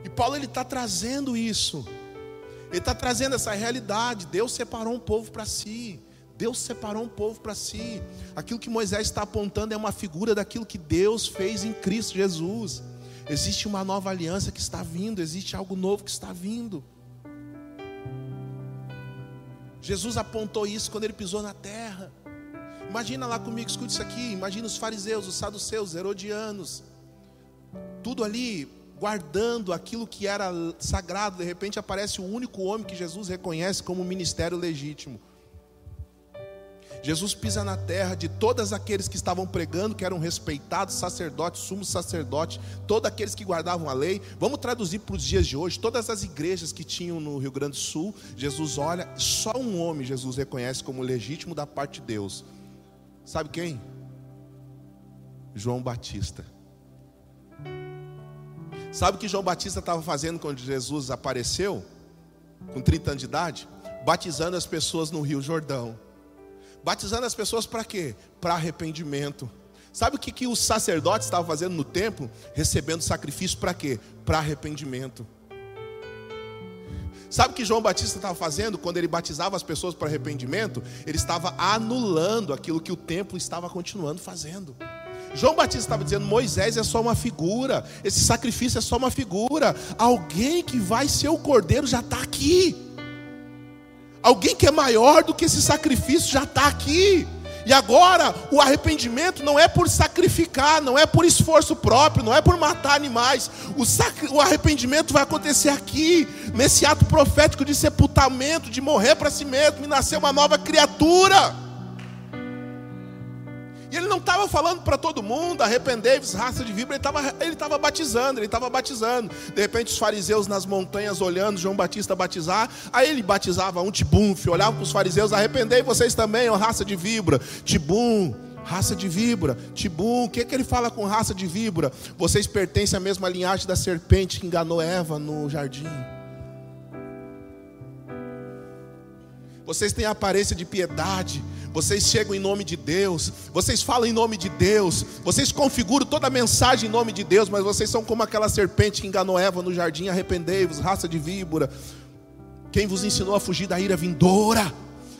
E Paulo ele está trazendo isso. Ele está trazendo essa realidade. Deus separou um povo para si. Deus separou um povo para si. Aquilo que Moisés está apontando é uma figura daquilo que Deus fez em Cristo Jesus. Existe uma nova aliança que está vindo, existe algo novo que está vindo. Jesus apontou isso quando ele pisou na terra. Imagina lá comigo, escute isso aqui. Imagina os fariseus, os saduceus, os herodianos. Tudo ali guardando aquilo que era sagrado, de repente aparece o único homem que Jesus reconhece como ministério legítimo. Jesus pisa na terra de todos aqueles que estavam pregando, que eram respeitados, sacerdotes, sumos sacerdotes, todos aqueles que guardavam a lei. Vamos traduzir para os dias de hoje, todas as igrejas que tinham no Rio Grande do Sul, Jesus olha, só um homem Jesus reconhece como legítimo da parte de Deus. Sabe quem? João Batista. Sabe o que João Batista estava fazendo quando Jesus apareceu? Com 30 anos de idade? Batizando as pessoas no Rio Jordão. Batizando as pessoas para quê? Para arrependimento. Sabe o que, que os sacerdotes estavam fazendo no templo? Recebendo sacrifício para quê? Para arrependimento. Sabe o que João Batista estava fazendo quando ele batizava as pessoas para arrependimento? Ele estava anulando aquilo que o templo estava continuando fazendo. João Batista estava dizendo: Moisés é só uma figura, esse sacrifício é só uma figura. Alguém que vai ser o cordeiro já está aqui. Alguém que é maior do que esse sacrifício já está aqui. E agora, o arrependimento não é por sacrificar, não é por esforço próprio, não é por matar animais. O, o arrependimento vai acontecer aqui, nesse ato profético de sepultamento, de morrer para si mesmo e nascer uma nova criatura. E ele não estava falando para todo mundo, arrependei-vos, raça de víbora, ele estava ele batizando, ele estava batizando. De repente os fariseus nas montanhas olhando João Batista batizar, aí ele batizava um tibunfe, olhava para os fariseus, arrependei vocês também, ó raça de víbora, tibum, raça de víbora, tibum, o que, que ele fala com raça de víbora? Vocês pertencem à mesma linhagem da serpente que enganou Eva no jardim. Vocês têm a aparência de piedade, vocês chegam em nome de Deus, vocês falam em nome de Deus, vocês configuram toda a mensagem em nome de Deus, mas vocês são como aquela serpente que enganou Eva no jardim, arrependei-vos, raça de víbora. Quem vos ensinou a fugir da ira vindoura?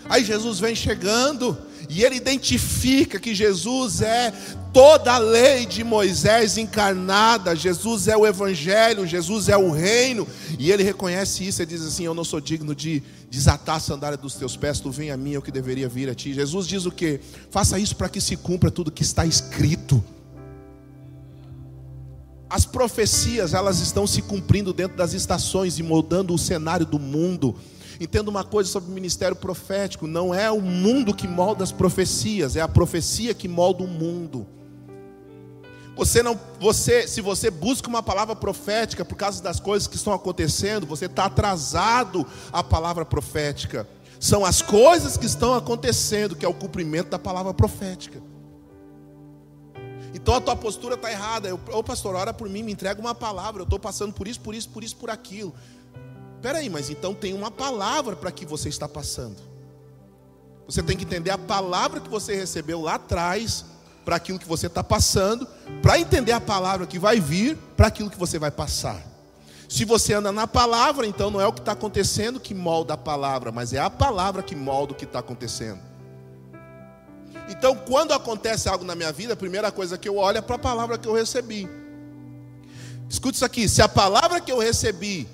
Aí Jesus vem chegando e ele identifica que Jesus é toda a lei de Moisés encarnada, Jesus é o Evangelho, Jesus é o reino, e ele reconhece isso e diz assim: Eu não sou digno de desatar a sandália dos teus pés, tu vem a mim, eu que deveria vir a ti. Jesus diz o que? Faça isso para que se cumpra tudo que está escrito. As profecias, elas estão se cumprindo dentro das estações e moldando o cenário do mundo. Entenda uma coisa sobre o ministério profético: não é o mundo que molda as profecias, é a profecia que molda o mundo. Você não, você, se você busca uma palavra profética por causa das coisas que estão acontecendo, você está atrasado à palavra profética. São as coisas que estão acontecendo que é o cumprimento da palavra profética. Então a tua postura está errada. Ô pastor, ora por mim, me entrega uma palavra. Eu estou passando por isso, por isso, por isso, por aquilo. Espera aí, mas então tem uma palavra para que você está passando. Você tem que entender a palavra que você recebeu lá atrás para aquilo que você está passando, para entender a palavra que vai vir para aquilo que você vai passar. Se você anda na palavra, então não é o que está acontecendo que molda a palavra, mas é a palavra que molda o que está acontecendo. Então, quando acontece algo na minha vida, a primeira coisa que eu olho é para a palavra que eu recebi. Escute isso aqui: se a palavra que eu recebi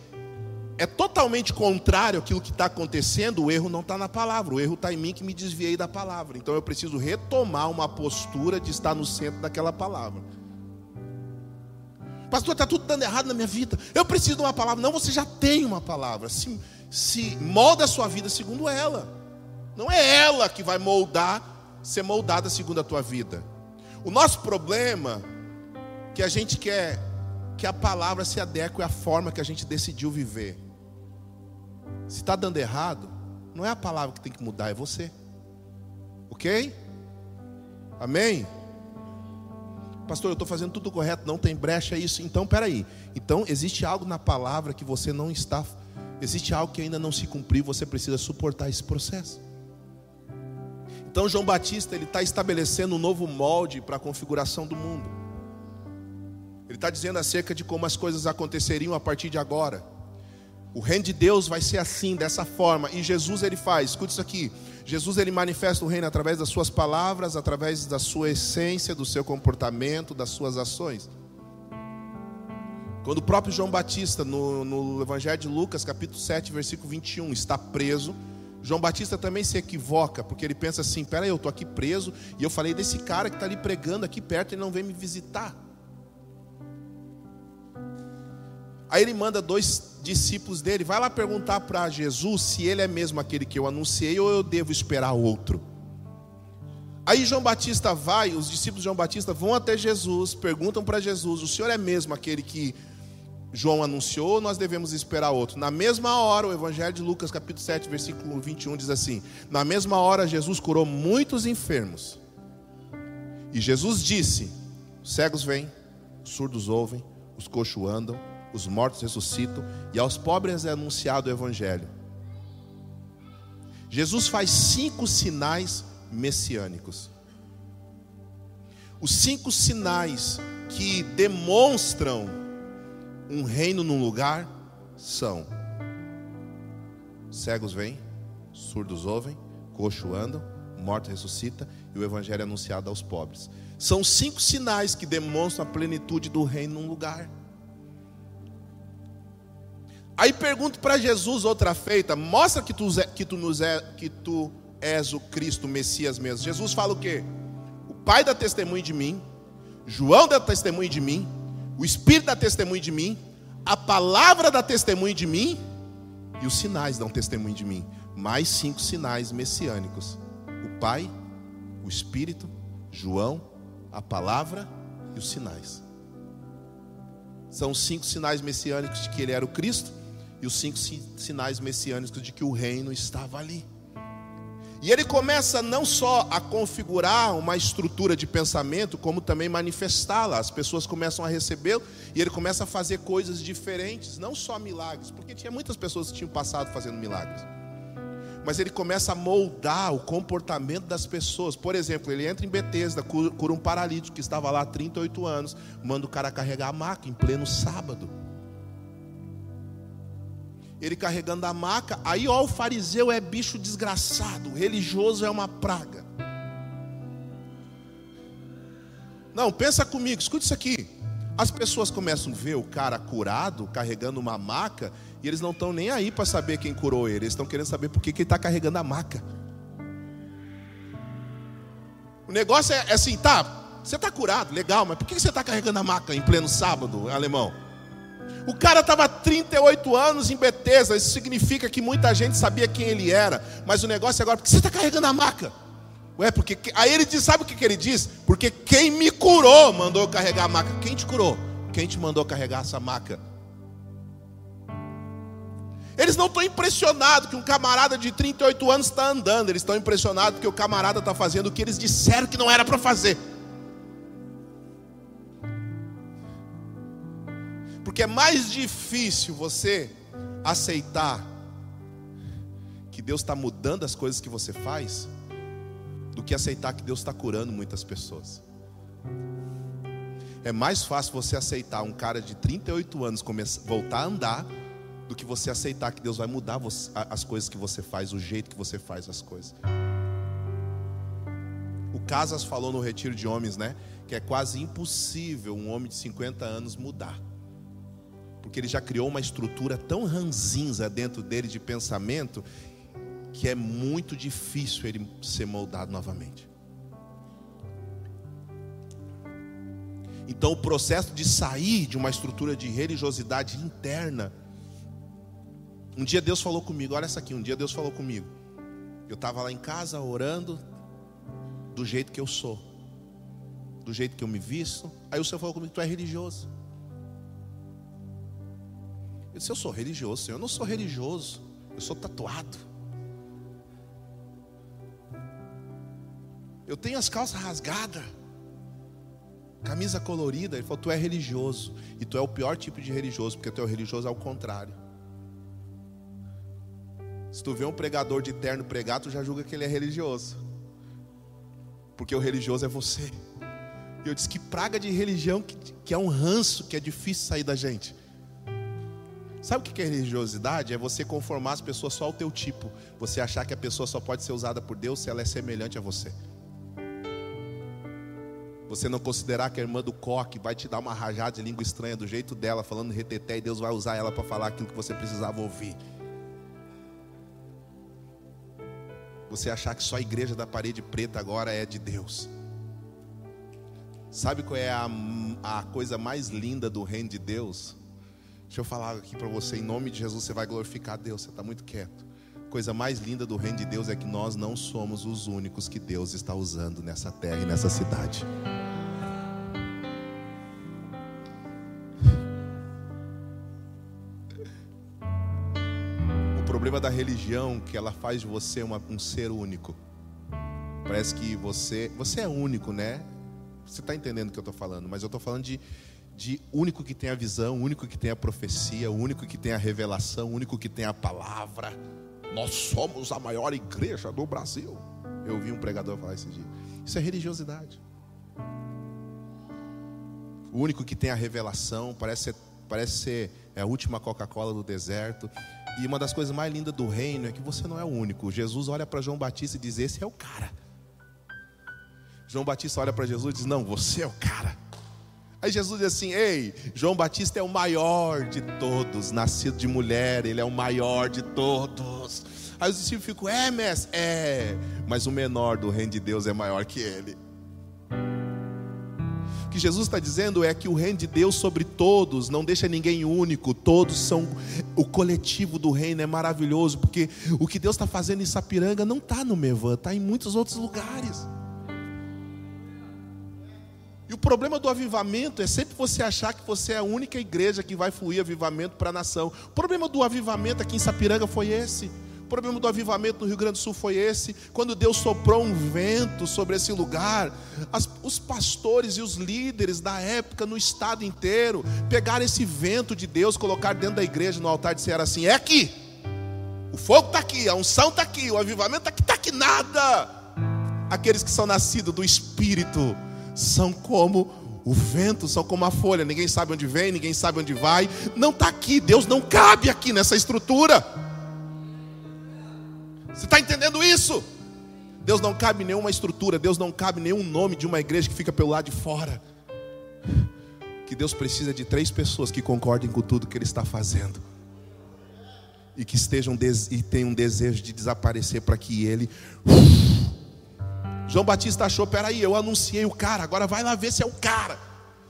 é totalmente contrário àquilo que está acontecendo, o erro não está na palavra, o erro está em mim que me desviei da palavra. Então eu preciso retomar uma postura de estar no centro daquela palavra. Pastor, está tudo dando errado na minha vida. Eu preciso de uma palavra. Não, você já tem uma palavra. Se, se molda a sua vida segundo ela. Não é ela que vai moldar, ser moldada segundo a tua vida. O nosso problema que a gente quer que a palavra se adeque à forma que a gente decidiu viver. Se está dando errado, não é a palavra que tem que mudar, é você. Ok? Amém? Pastor, eu estou fazendo tudo correto, não tem brecha isso. Então, peraí. Então, existe algo na palavra que você não está. Existe algo que ainda não se cumpriu, você precisa suportar esse processo. Então, João Batista ele está estabelecendo um novo molde para a configuração do mundo. Ele está dizendo acerca de como as coisas aconteceriam a partir de agora. O reino de Deus vai ser assim, dessa forma. E Jesus ele faz, escute isso aqui. Jesus ele manifesta o reino através das suas palavras, através da sua essência, do seu comportamento, das suas ações. Quando o próprio João Batista, no, no Evangelho de Lucas, capítulo 7, versículo 21, está preso, João Batista também se equivoca, porque ele pensa assim: peraí, eu estou aqui preso, e eu falei desse cara que está ali pregando aqui perto, ele não vem me visitar. Aí ele manda dois discípulos dele, vai lá perguntar para Jesus se ele é mesmo aquele que eu anunciei ou eu devo esperar outro. Aí João Batista vai, os discípulos de João Batista vão até Jesus, perguntam para Jesus: o senhor é mesmo aquele que João anunciou ou nós devemos esperar outro? Na mesma hora, o Evangelho de Lucas, capítulo 7, versículo 21 diz assim: Na mesma hora, Jesus curou muitos enfermos. E Jesus disse: Os cegos vêm, os surdos ouvem, os coxos andam os mortos ressuscitam e aos pobres é anunciado o evangelho. Jesus faz cinco sinais messiânicos. Os cinco sinais que demonstram um reino num lugar são: cegos vêm, surdos ouvem, coxo andam, morto ressuscita e o evangelho é anunciado aos pobres. São cinco sinais que demonstram a plenitude do reino num lugar. Aí pergunto para Jesus outra feita, mostra que tu, que, tu nos é, que tu és o Cristo, o Messias mesmo. Jesus fala o quê? O Pai dá testemunho de mim, João dá testemunho de mim, o Espírito dá testemunho de mim, a palavra dá testemunho de mim e os sinais dão testemunho de mim. Mais cinco sinais messiânicos: o Pai, o Espírito, João, a palavra e os sinais. São cinco sinais messiânicos de que ele era o Cristo e os cinco sinais messiânicos de que o reino estava ali. E ele começa não só a configurar uma estrutura de pensamento, como também manifestá-la. As pessoas começam a recebê-lo e ele começa a fazer coisas diferentes, não só milagres, porque tinha muitas pessoas que tinham passado fazendo milagres. Mas ele começa a moldar o comportamento das pessoas. Por exemplo, ele entra em Betesda, cura um paralítico que estava lá há 38 anos, manda o cara carregar a maca em pleno sábado ele carregando a maca. Aí, ó, o fariseu é bicho desgraçado, o religioso é uma praga. Não, pensa comigo, escute isso aqui. As pessoas começam a ver o cara curado, carregando uma maca, e eles não estão nem aí para saber quem curou ele, eles estão querendo saber por que, que ele está carregando a maca. O negócio é, é assim, tá, você está curado, legal, mas por que você está carregando a maca em pleno sábado, alemão? O cara estava 38 anos em Betesda, isso significa que muita gente sabia quem ele era, mas o negócio é agora, porque você está carregando a maca? Ué, porque. Aí ele diz: sabe o que, que ele diz? Porque quem me curou mandou eu carregar a maca. Quem te curou? Quem te mandou carregar essa maca? Eles não estão impressionados que um camarada de 38 anos está andando, eles estão impressionados porque o camarada está fazendo o que eles disseram que não era para fazer. Porque é mais difícil você aceitar que Deus está mudando as coisas que você faz, do que aceitar que Deus está curando muitas pessoas. É mais fácil você aceitar um cara de 38 anos começar, voltar a andar, do que você aceitar que Deus vai mudar as coisas que você faz, o jeito que você faz as coisas. O Casas falou no retiro de homens, né? Que é quase impossível um homem de 50 anos mudar porque ele já criou uma estrutura tão ranzinza dentro dele de pensamento que é muito difícil ele ser moldado novamente. Então, o processo de sair de uma estrutura de religiosidade interna. Um dia Deus falou comigo, olha essa aqui, um dia Deus falou comigo. Eu estava lá em casa orando do jeito que eu sou, do jeito que eu me visto. Aí o Senhor falou comigo: Tu é religioso. Eu disse: Eu sou religioso, Senhor. Eu não sou religioso, eu sou tatuado. Eu tenho as calças rasgadas, camisa colorida. Ele falou: Tu é religioso. E tu é o pior tipo de religioso, porque tu é o religioso ao contrário. Se tu vê um pregador de terno pregar, tu já julga que ele é religioso. Porque o religioso é você. E eu disse que praga de religião que, que é um ranço que é difícil sair da gente. Sabe o que é religiosidade? É você conformar as pessoas só ao teu tipo. Você achar que a pessoa só pode ser usada por Deus se ela é semelhante a você. Você não considerar que a irmã do coque vai te dar uma rajada de língua estranha do jeito dela, falando reteté, e Deus vai usar ela para falar aquilo que você precisava ouvir. Você achar que só a igreja da parede preta agora é de Deus. Sabe qual é a, a coisa mais linda do reino de Deus? Deixa eu falar aqui para você, em nome de Jesus, você vai glorificar Deus, você está muito quieto. Coisa mais linda do reino de Deus é que nós não somos os únicos que Deus está usando nessa terra e nessa cidade. O problema da religião que ela faz de você uma, um ser único. Parece que você, você é único, né? Você está entendendo o que eu estou falando, mas eu estou falando de, de único que tem a visão, único que tem a profecia, único que tem a revelação, único que tem a palavra. Nós somos a maior igreja do Brasil. Eu ouvi um pregador falar esse dia. Isso é religiosidade. O único que tem a revelação, parece parece ser é a última Coca-Cola do deserto. E uma das coisas mais lindas do reino é que você não é o único. Jesus olha para João Batista e diz: Esse é o cara. João Batista olha para Jesus e diz: Não, você é o cara. Aí Jesus diz assim: Ei, João Batista é o maior de todos, nascido de mulher, ele é o maior de todos. Aí os discípulos ficam: É, mestre, é, mas o menor do reino de Deus é maior que ele. O que Jesus está dizendo é que o reino de Deus sobre todos não deixa ninguém único, todos são o coletivo do reino, é maravilhoso, porque o que Deus está fazendo em Sapiranga não está no Mevan, está em muitos outros lugares. E o problema do avivamento é sempre você achar que você é a única igreja que vai fluir avivamento para a nação. O problema do avivamento aqui em Sapiranga foi esse. O problema do avivamento no Rio Grande do Sul foi esse. Quando Deus soprou um vento sobre esse lugar, as, os pastores e os líderes da época no estado inteiro pegaram esse vento de Deus, colocaram dentro da igreja no altar e disseram assim: é aqui. O fogo está aqui, a unção está aqui, o avivamento está aqui, está aqui nada. Aqueles que são nascidos do Espírito são como o vento, são como a folha, ninguém sabe onde vem, ninguém sabe onde vai. Não está aqui, Deus não cabe aqui nessa estrutura. Você está entendendo isso? Deus não cabe nenhuma estrutura, Deus não cabe nenhum nome de uma igreja que fica pelo lado de fora. Que Deus precisa de três pessoas que concordem com tudo que Ele está fazendo e que estejam e tenham um desejo de desaparecer para que Ele João Batista achou: peraí, eu anunciei o cara, agora vai lá ver se é o cara.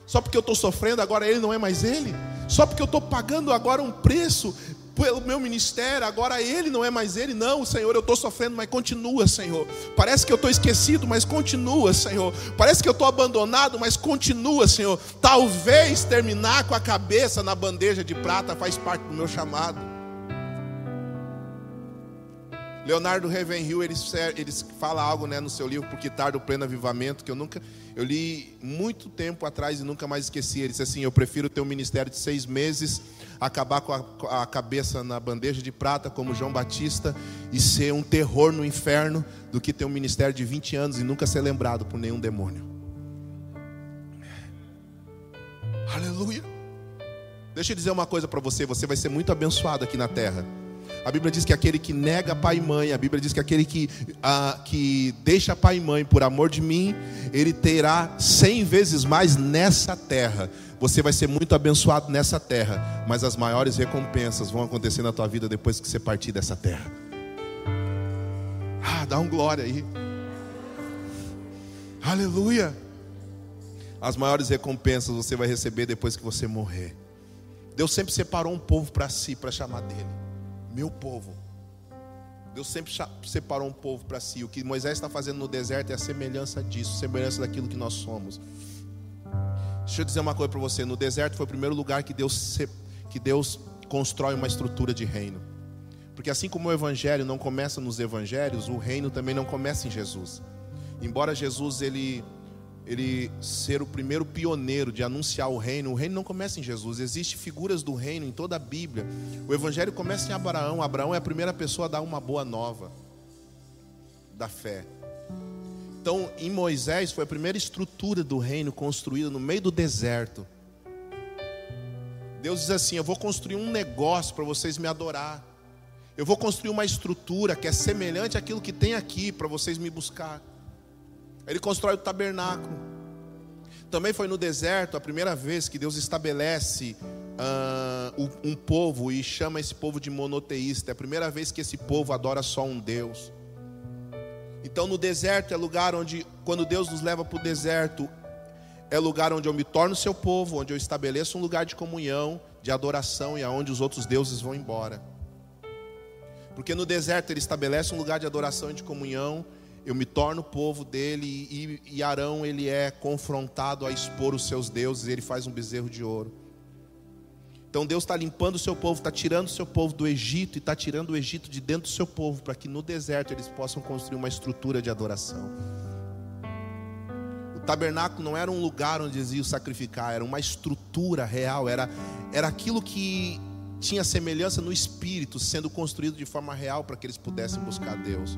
Só porque eu estou sofrendo, agora ele não é mais ele. Só porque eu estou pagando agora um preço pelo meu ministério, agora ele não é mais ele. Não, Senhor, eu estou sofrendo, mas continua, Senhor. Parece que eu estou esquecido, mas continua, Senhor. Parece que eu estou abandonado, mas continua, Senhor. Talvez terminar com a cabeça na bandeja de prata faz parte do meu chamado. Leonardo Ravenhill, ele, ele fala algo né, no seu livro, Porque Tarda o Pleno Avivamento, que eu nunca, eu li muito tempo atrás e nunca mais esqueci. Ele disse assim: Eu prefiro ter um ministério de seis meses, acabar com a, a cabeça na bandeja de prata, como João Batista, e ser um terror no inferno, do que ter um ministério de 20 anos e nunca ser lembrado por nenhum demônio. Aleluia. Deixa eu dizer uma coisa para você: você vai ser muito abençoado aqui na terra. A Bíblia diz que aquele que nega pai e mãe, a Bíblia diz que aquele que, ah, que deixa pai e mãe por amor de mim, ele terá cem vezes mais nessa terra. Você vai ser muito abençoado nessa terra, mas as maiores recompensas vão acontecer na tua vida depois que você partir dessa terra. Ah, dá um glória aí. Aleluia. As maiores recompensas você vai receber depois que você morrer. Deus sempre separou um povo para si, para chamar dele meu povo. Deus sempre separou um povo para si. O que Moisés está fazendo no deserto é a semelhança disso, semelhança daquilo que nós somos. Deixa eu dizer uma coisa para você: no deserto foi o primeiro lugar que Deus, que Deus constrói uma estrutura de reino. Porque assim como o evangelho não começa nos evangelhos, o reino também não começa em Jesus. Embora Jesus ele ele ser o primeiro pioneiro de anunciar o reino, o reino não começa em Jesus. Existem figuras do reino em toda a Bíblia. O evangelho começa em Abraão. Abraão é a primeira pessoa a dar uma boa nova da fé. Então, em Moisés foi a primeira estrutura do reino construída no meio do deserto. Deus diz assim: Eu vou construir um negócio para vocês me adorar. Eu vou construir uma estrutura que é semelhante àquilo que tem aqui para vocês me buscar. Ele constrói o tabernáculo. Também foi no deserto a primeira vez que Deus estabelece uh, um povo e chama esse povo de monoteísta. É a primeira vez que esse povo adora só um Deus. Então, no deserto é lugar onde, quando Deus nos leva para o deserto, é lugar onde eu me torno seu povo, onde eu estabeleço um lugar de comunhão, de adoração e aonde os outros deuses vão embora. Porque no deserto ele estabelece um lugar de adoração e de comunhão, eu me torno povo dele e, e Arão ele é confrontado a expor os seus deuses, ele faz um bezerro de ouro. Então Deus está limpando o seu povo, está tirando o seu povo do Egito e está tirando o Egito de dentro do seu povo, para que no deserto eles possam construir uma estrutura de adoração. O tabernáculo não era um lugar onde eles iam sacrificar, era uma estrutura real, era, era aquilo que tinha semelhança no espírito, sendo construído de forma real para que eles pudessem buscar Deus.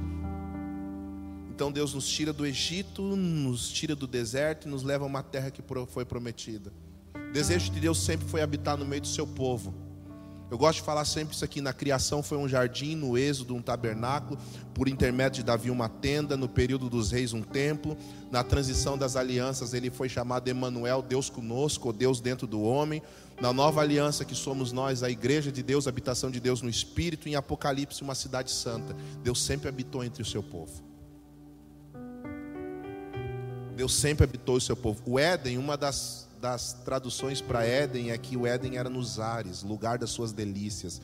Então Deus nos tira do Egito, nos tira do deserto e nos leva a uma terra que foi prometida. O desejo de Deus sempre foi habitar no meio do seu povo. Eu gosto de falar sempre isso aqui: na criação foi um jardim, no êxodo um tabernáculo, por intermédio de Davi uma tenda, no período dos reis um templo, na transição das alianças ele foi chamado Emanuel, Deus conosco, ou Deus dentro do homem. Na nova aliança que somos nós, a igreja de Deus, a habitação de Deus no Espírito, em Apocalipse uma cidade santa. Deus sempre habitou entre o seu povo. Deus sempre habitou o seu povo. O Éden, uma das das traduções para Éden é que o Éden era nos ares, lugar das suas delícias.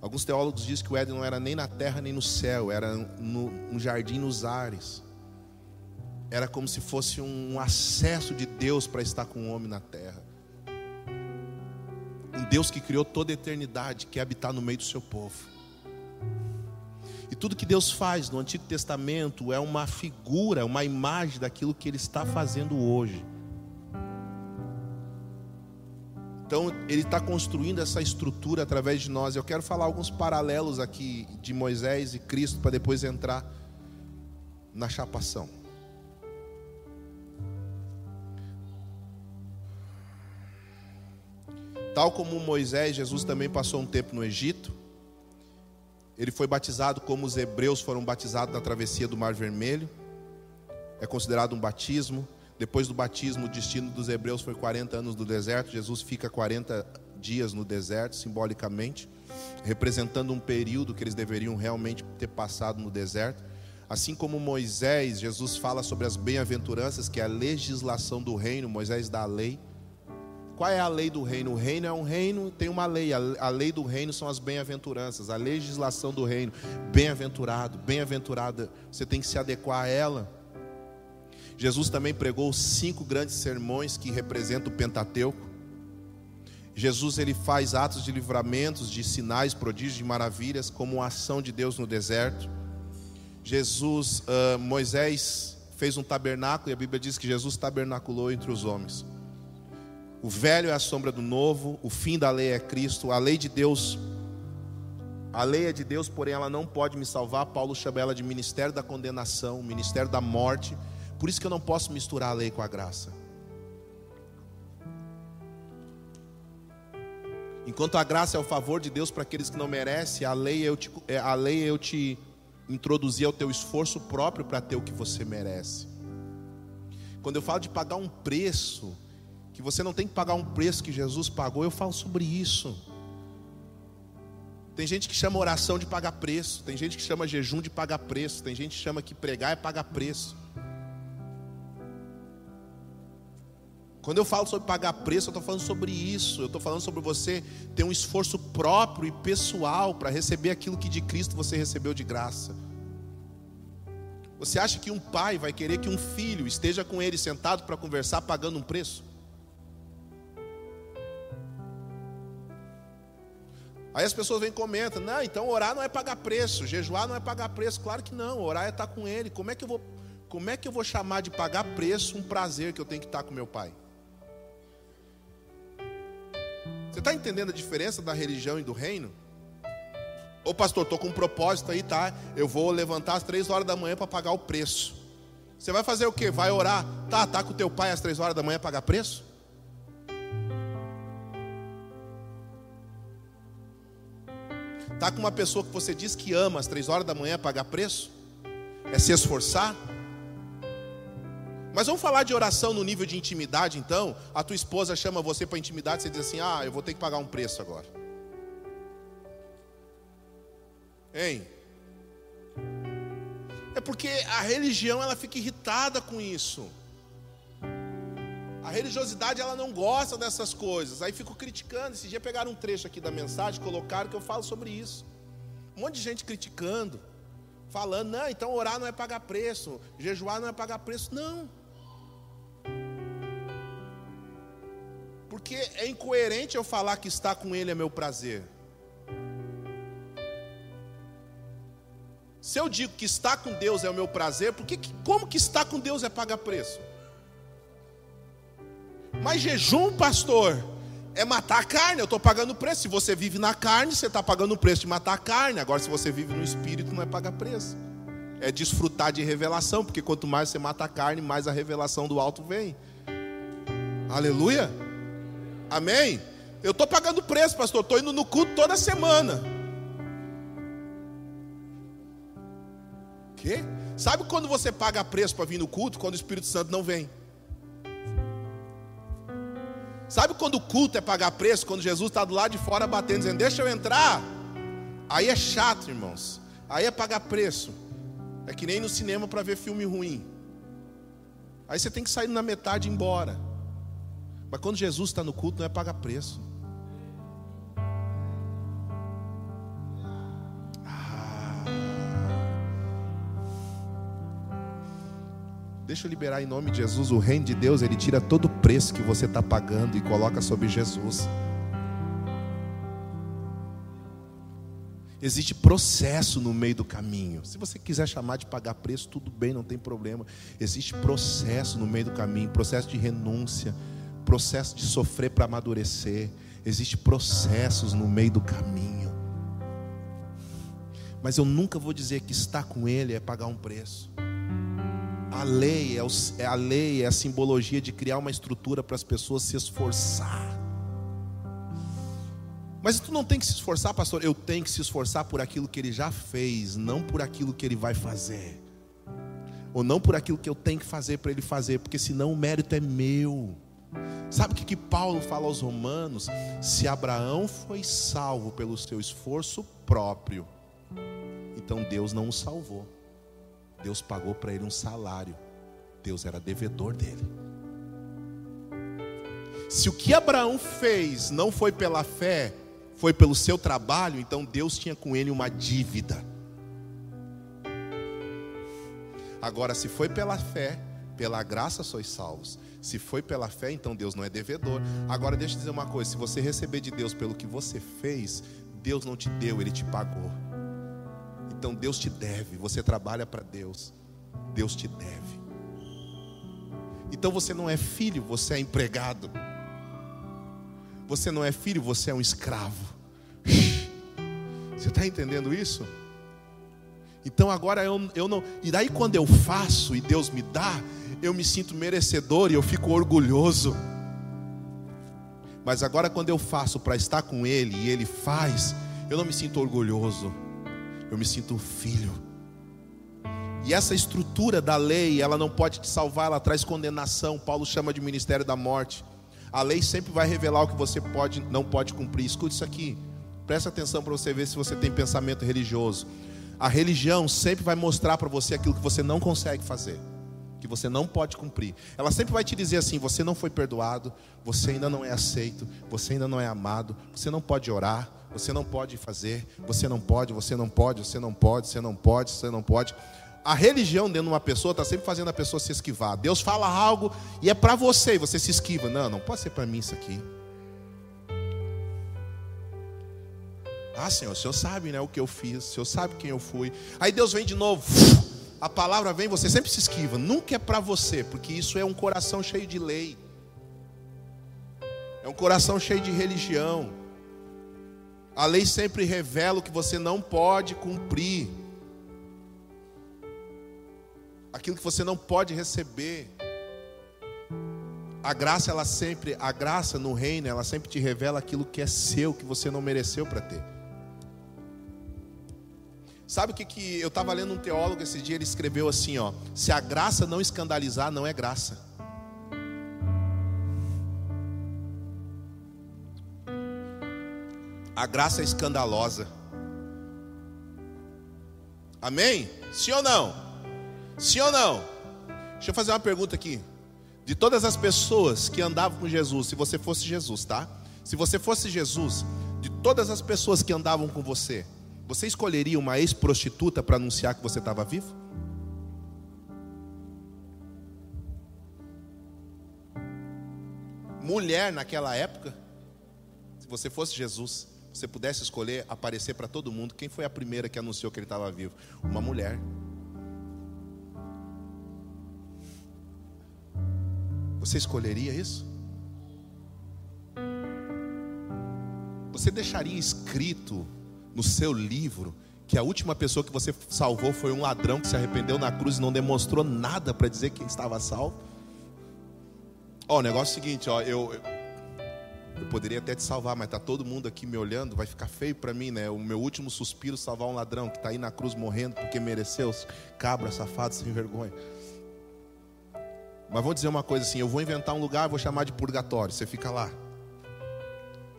Alguns teólogos dizem que o Éden não era nem na terra nem no céu, era no, um jardim nos ares. Era como se fosse um acesso de Deus para estar com o homem na terra. Um Deus que criou toda a eternidade, quer habitar no meio do seu povo. Tudo que Deus faz no Antigo Testamento é uma figura, uma imagem daquilo que Ele está fazendo hoje. Então, ele está construindo essa estrutura através de nós. Eu quero falar alguns paralelos aqui de Moisés e Cristo para depois entrar na chapação. Tal como Moisés, Jesus também passou um tempo no Egito. Ele foi batizado como os hebreus foram batizados na travessia do Mar Vermelho. É considerado um batismo. Depois do batismo, o destino dos hebreus foi 40 anos no deserto. Jesus fica 40 dias no deserto, simbolicamente, representando um período que eles deveriam realmente ter passado no deserto. Assim como Moisés, Jesus fala sobre as bem-aventuranças, que é a legislação do reino, Moisés dá a lei. Qual é a lei do reino? O reino é um reino, tem uma lei. A lei do reino são as bem-aventuranças, a legislação do reino. Bem-aventurado, bem-aventurada, você tem que se adequar a ela. Jesus também pregou cinco grandes sermões que representam o Pentateuco. Jesus ele faz atos de livramentos, de sinais, prodígios, de maravilhas, como a ação de Deus no deserto. Jesus, uh, Moisés fez um tabernáculo e a Bíblia diz que Jesus tabernaculou entre os homens. O velho é a sombra do novo, o fim da lei é Cristo, a lei de Deus, a lei é de Deus, porém ela não pode me salvar. Paulo chama ela de ministério da condenação, ministério da morte. Por isso que eu não posso misturar a lei com a graça. Enquanto a graça é o favor de Deus para aqueles que não merecem, a lei eu te, é, a lei eu te introduzir ao teu esforço próprio para ter o que você merece. Quando eu falo de pagar um preço, que você não tem que pagar um preço que Jesus pagou, eu falo sobre isso. Tem gente que chama oração de pagar preço, tem gente que chama jejum de pagar preço, tem gente que chama que pregar é pagar preço. Quando eu falo sobre pagar preço, eu estou falando sobre isso. Eu estou falando sobre você ter um esforço próprio e pessoal para receber aquilo que de Cristo você recebeu de graça. Você acha que um pai vai querer que um filho esteja com ele sentado para conversar pagando um preço? Aí as pessoas vêm e comentam: não, então orar não é pagar preço, jejuar não é pagar preço. Claro que não, orar é estar com Ele. Como é que eu vou, como é que eu vou chamar de pagar preço um prazer que eu tenho que estar com meu Pai? Você está entendendo a diferença da religião e do reino? Ô pastor, estou com um propósito aí, tá? Eu vou levantar às três horas da manhã para pagar o preço. Você vai fazer o quê? Vai orar? Tá, tá com teu pai às três horas da manhã pagar preço? Tá com uma pessoa que você diz que ama às três horas da manhã pagar preço? É se esforçar? Mas vamos falar de oração no nível de intimidade, então. A tua esposa chama você para intimidade, você diz assim: Ah, eu vou ter que pagar um preço agora. Hein? É porque a religião ela fica irritada com isso. A religiosidade ela não gosta dessas coisas. Aí fico criticando. Esse dia pegaram um trecho aqui da mensagem, colocaram que eu falo sobre isso. Um monte de gente criticando, falando, não, então orar não é pagar preço, jejuar não é pagar preço. Não. Porque é incoerente eu falar que estar com Ele é meu prazer. Se eu digo que estar com Deus é o meu prazer, porque como que estar com Deus é pagar preço? Mas jejum, pastor, é matar a carne, eu estou pagando preço. Se você vive na carne, você está pagando o preço de matar a carne. Agora, se você vive no espírito, não é pagar preço. É desfrutar de revelação, porque quanto mais você mata a carne, mais a revelação do alto vem. Aleluia. Amém? Eu estou pagando preço, pastor. Estou indo no culto toda semana. Quê? Sabe quando você paga preço para vir no culto? Quando o Espírito Santo não vem. Sabe quando o culto é pagar preço? Quando Jesus está do lado de fora batendo, dizendo: Deixa eu entrar. Aí é chato, irmãos. Aí é pagar preço. É que nem no cinema para ver filme ruim. Aí você tem que sair na metade e ir embora. Mas quando Jesus está no culto, não é pagar preço. Deixa eu liberar em nome de Jesus o reino de Deus, ele tira todo o preço que você está pagando e coloca sobre Jesus. Existe processo no meio do caminho. Se você quiser chamar de pagar preço, tudo bem, não tem problema. Existe processo no meio do caminho, processo de renúncia, processo de sofrer para amadurecer. Existe processos no meio do caminho. Mas eu nunca vou dizer que estar com Ele é pagar um preço. A lei é, o, é a lei, é a simbologia de criar uma estrutura para as pessoas se esforçar. Mas tu não tem que se esforçar, pastor. Eu tenho que se esforçar por aquilo que ele já fez, não por aquilo que ele vai fazer. Ou não por aquilo que eu tenho que fazer para ele fazer, porque senão o mérito é meu. Sabe o que, que Paulo fala aos Romanos? Se Abraão foi salvo pelo seu esforço próprio, então Deus não o salvou. Deus pagou para ele um salário. Deus era devedor dele. Se o que Abraão fez não foi pela fé, foi pelo seu trabalho, então Deus tinha com ele uma dívida. Agora, se foi pela fé, pela graça sois salvos. Se foi pela fé, então Deus não é devedor. Agora, deixa eu dizer uma coisa: se você receber de Deus pelo que você fez, Deus não te deu, Ele te pagou. Então Deus te deve, você trabalha para Deus, Deus te deve. Então você não é filho, você é empregado. Você não é filho, você é um escravo. Você está entendendo isso? Então agora eu, eu não. E daí quando eu faço e Deus me dá, eu me sinto merecedor e eu fico orgulhoso. Mas agora quando eu faço para estar com Ele e Ele faz, eu não me sinto orgulhoso eu me sinto um filho. E essa estrutura da lei, ela não pode te salvar, ela traz condenação. Paulo chama de ministério da morte. A lei sempre vai revelar o que você pode, não pode cumprir. Escute isso aqui. Presta atenção para você ver se você tem pensamento religioso. A religião sempre vai mostrar para você aquilo que você não consegue fazer, que você não pode cumprir. Ela sempre vai te dizer assim: você não foi perdoado, você ainda não é aceito, você ainda não é amado, você não pode orar, você não pode fazer, você não pode, você não pode, você não pode, você não pode, você não pode. A religião dentro de uma pessoa está sempre fazendo a pessoa se esquivar. Deus fala algo e é para você e você se esquiva. Não, não pode ser para mim isso aqui. Ah, Senhor, o Senhor sabe né, o que eu fiz, o Senhor sabe quem eu fui. Aí Deus vem de novo, a palavra vem, você sempre se esquiva. Nunca é para você, porque isso é um coração cheio de lei, é um coração cheio de religião. A lei sempre revela o que você não pode cumprir, aquilo que você não pode receber. A graça, ela sempre, a graça no reino, ela sempre te revela aquilo que é seu, que você não mereceu para ter. Sabe o que, que eu estava lendo um teólogo esse dia, ele escreveu assim, ó: se a graça não escandalizar, não é graça. A graça é escandalosa. Amém? Sim ou não? Sim ou não? Deixa eu fazer uma pergunta aqui. De todas as pessoas que andavam com Jesus, se você fosse Jesus, tá? Se você fosse Jesus, de todas as pessoas que andavam com você, você escolheria uma ex-prostituta para anunciar que você estava vivo? Mulher naquela época, se você fosse Jesus, você pudesse escolher aparecer para todo mundo, quem foi a primeira que anunciou que ele estava vivo? Uma mulher. Você escolheria isso? Você deixaria escrito no seu livro que a última pessoa que você salvou foi um ladrão que se arrependeu na cruz e não demonstrou nada para dizer que estava salvo? Ó, o negócio é o seguinte, ó, eu, eu poderia até te salvar, mas tá todo mundo aqui me olhando, vai ficar feio para mim, né? O meu último suspiro salvar um ladrão que está aí na cruz morrendo porque mereceu, cabra, safado, sem vergonha. Mas vou dizer uma coisa assim: eu vou inventar um lugar, vou chamar de purgatório. Você fica lá.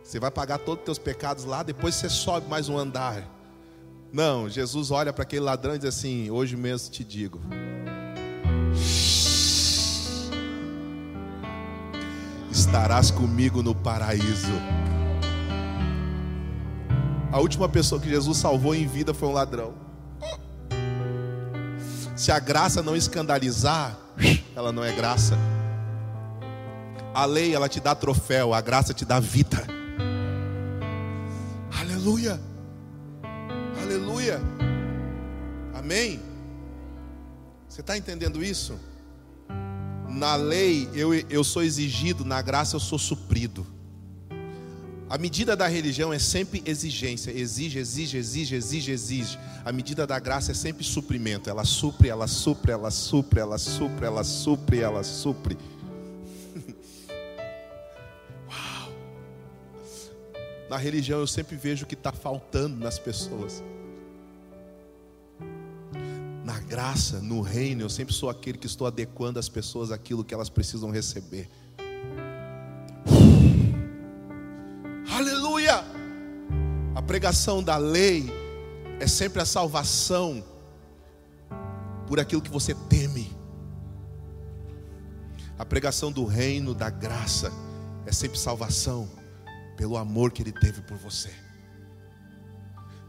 Você vai pagar todos os teus pecados lá, depois você sobe mais um andar. Não, Jesus olha para aquele ladrão e diz assim: Hoje mesmo te digo. Estarás comigo no paraíso. A última pessoa que Jesus salvou em vida foi um ladrão. Se a graça não escandalizar, ela não é graça. A lei, ela te dá troféu, a graça te dá vida. Aleluia. Aleluia. Amém. Você está entendendo isso? Na lei eu, eu sou exigido, na graça eu sou suprido. A medida da religião é sempre exigência, exige, exige, exige, exige, exige. A medida da graça é sempre suprimento. Ela supre, ela supre, ela supre, ela supre, ela supre, ela supre. Uau! Na religião eu sempre vejo o que está faltando nas pessoas. Na graça, no reino, eu sempre sou aquele que estou adequando as pessoas àquilo que elas precisam receber. pregação da lei é sempre a salvação por aquilo que você teme. A pregação do reino da graça é sempre salvação pelo amor que ele teve por você.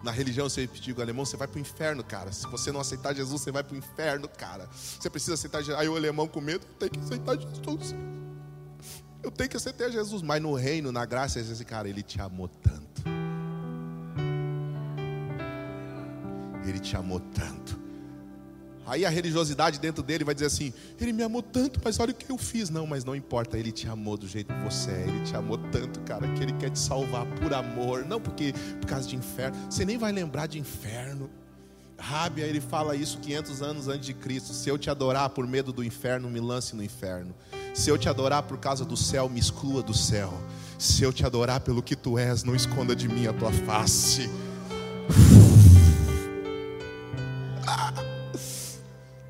Na religião você digo, alemão, você vai para o inferno, cara. Se você não aceitar Jesus, você vai para o inferno, cara. Você precisa aceitar Jesus. Aí o alemão com medo, tem que aceitar Jesus. Eu tenho que aceitar Jesus. Mas no reino, na graça, esse cara, ele te amou tanto. Ele te amou tanto. Aí a religiosidade dentro dele vai dizer assim: Ele me amou tanto, mas olha o que eu fiz. Não, mas não importa, Ele te amou do jeito que você é. Ele te amou tanto, cara, que Ele quer te salvar por amor, não porque por causa de inferno. Você nem vai lembrar de inferno. Rábia, ele fala isso 500 anos antes de Cristo. Se eu te adorar por medo do inferno, me lance no inferno. Se eu te adorar por causa do céu, me exclua do céu. Se eu te adorar pelo que tu és, não esconda de mim a tua face.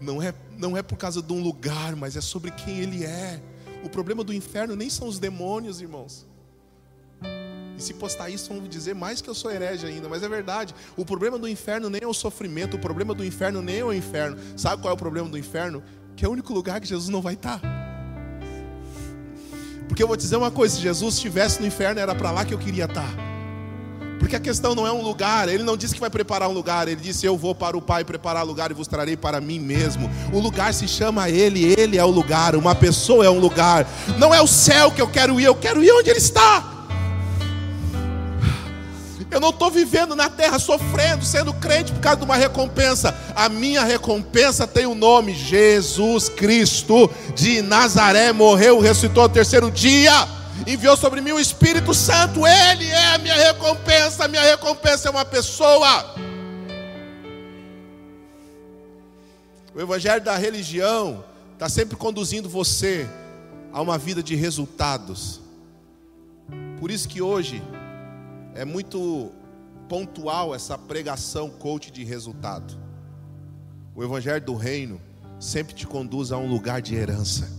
Não é, não é por causa de um lugar, mas é sobre quem ele é. O problema do inferno nem são os demônios, irmãos. E se postar isso, vão dizer mais que eu sou herege ainda, mas é verdade. O problema do inferno nem é o sofrimento, o problema do inferno nem é o inferno. Sabe qual é o problema do inferno? Que é o único lugar que Jesus não vai estar. Porque eu vou te dizer uma coisa: se Jesus estivesse no inferno, era para lá que eu queria estar. Porque a questão não é um lugar, ele não disse que vai preparar um lugar, ele disse: Eu vou para o Pai preparar lugar e vos trarei para mim mesmo. O lugar se chama Ele, Ele é o lugar, uma pessoa é um lugar. Não é o céu que eu quero ir, eu quero ir onde Ele está. Eu não estou vivendo na terra sofrendo, sendo crente por causa de uma recompensa. A minha recompensa tem o um nome: Jesus Cristo de Nazaré. Morreu, ressuscitou ao terceiro dia. Enviou sobre mim o Espírito Santo. Ele é a minha recompensa. A minha recompensa é uma pessoa. O Evangelho da religião está sempre conduzindo você a uma vida de resultados. Por isso que hoje é muito pontual essa pregação coach de resultado. O evangelho do reino sempre te conduz a um lugar de herança,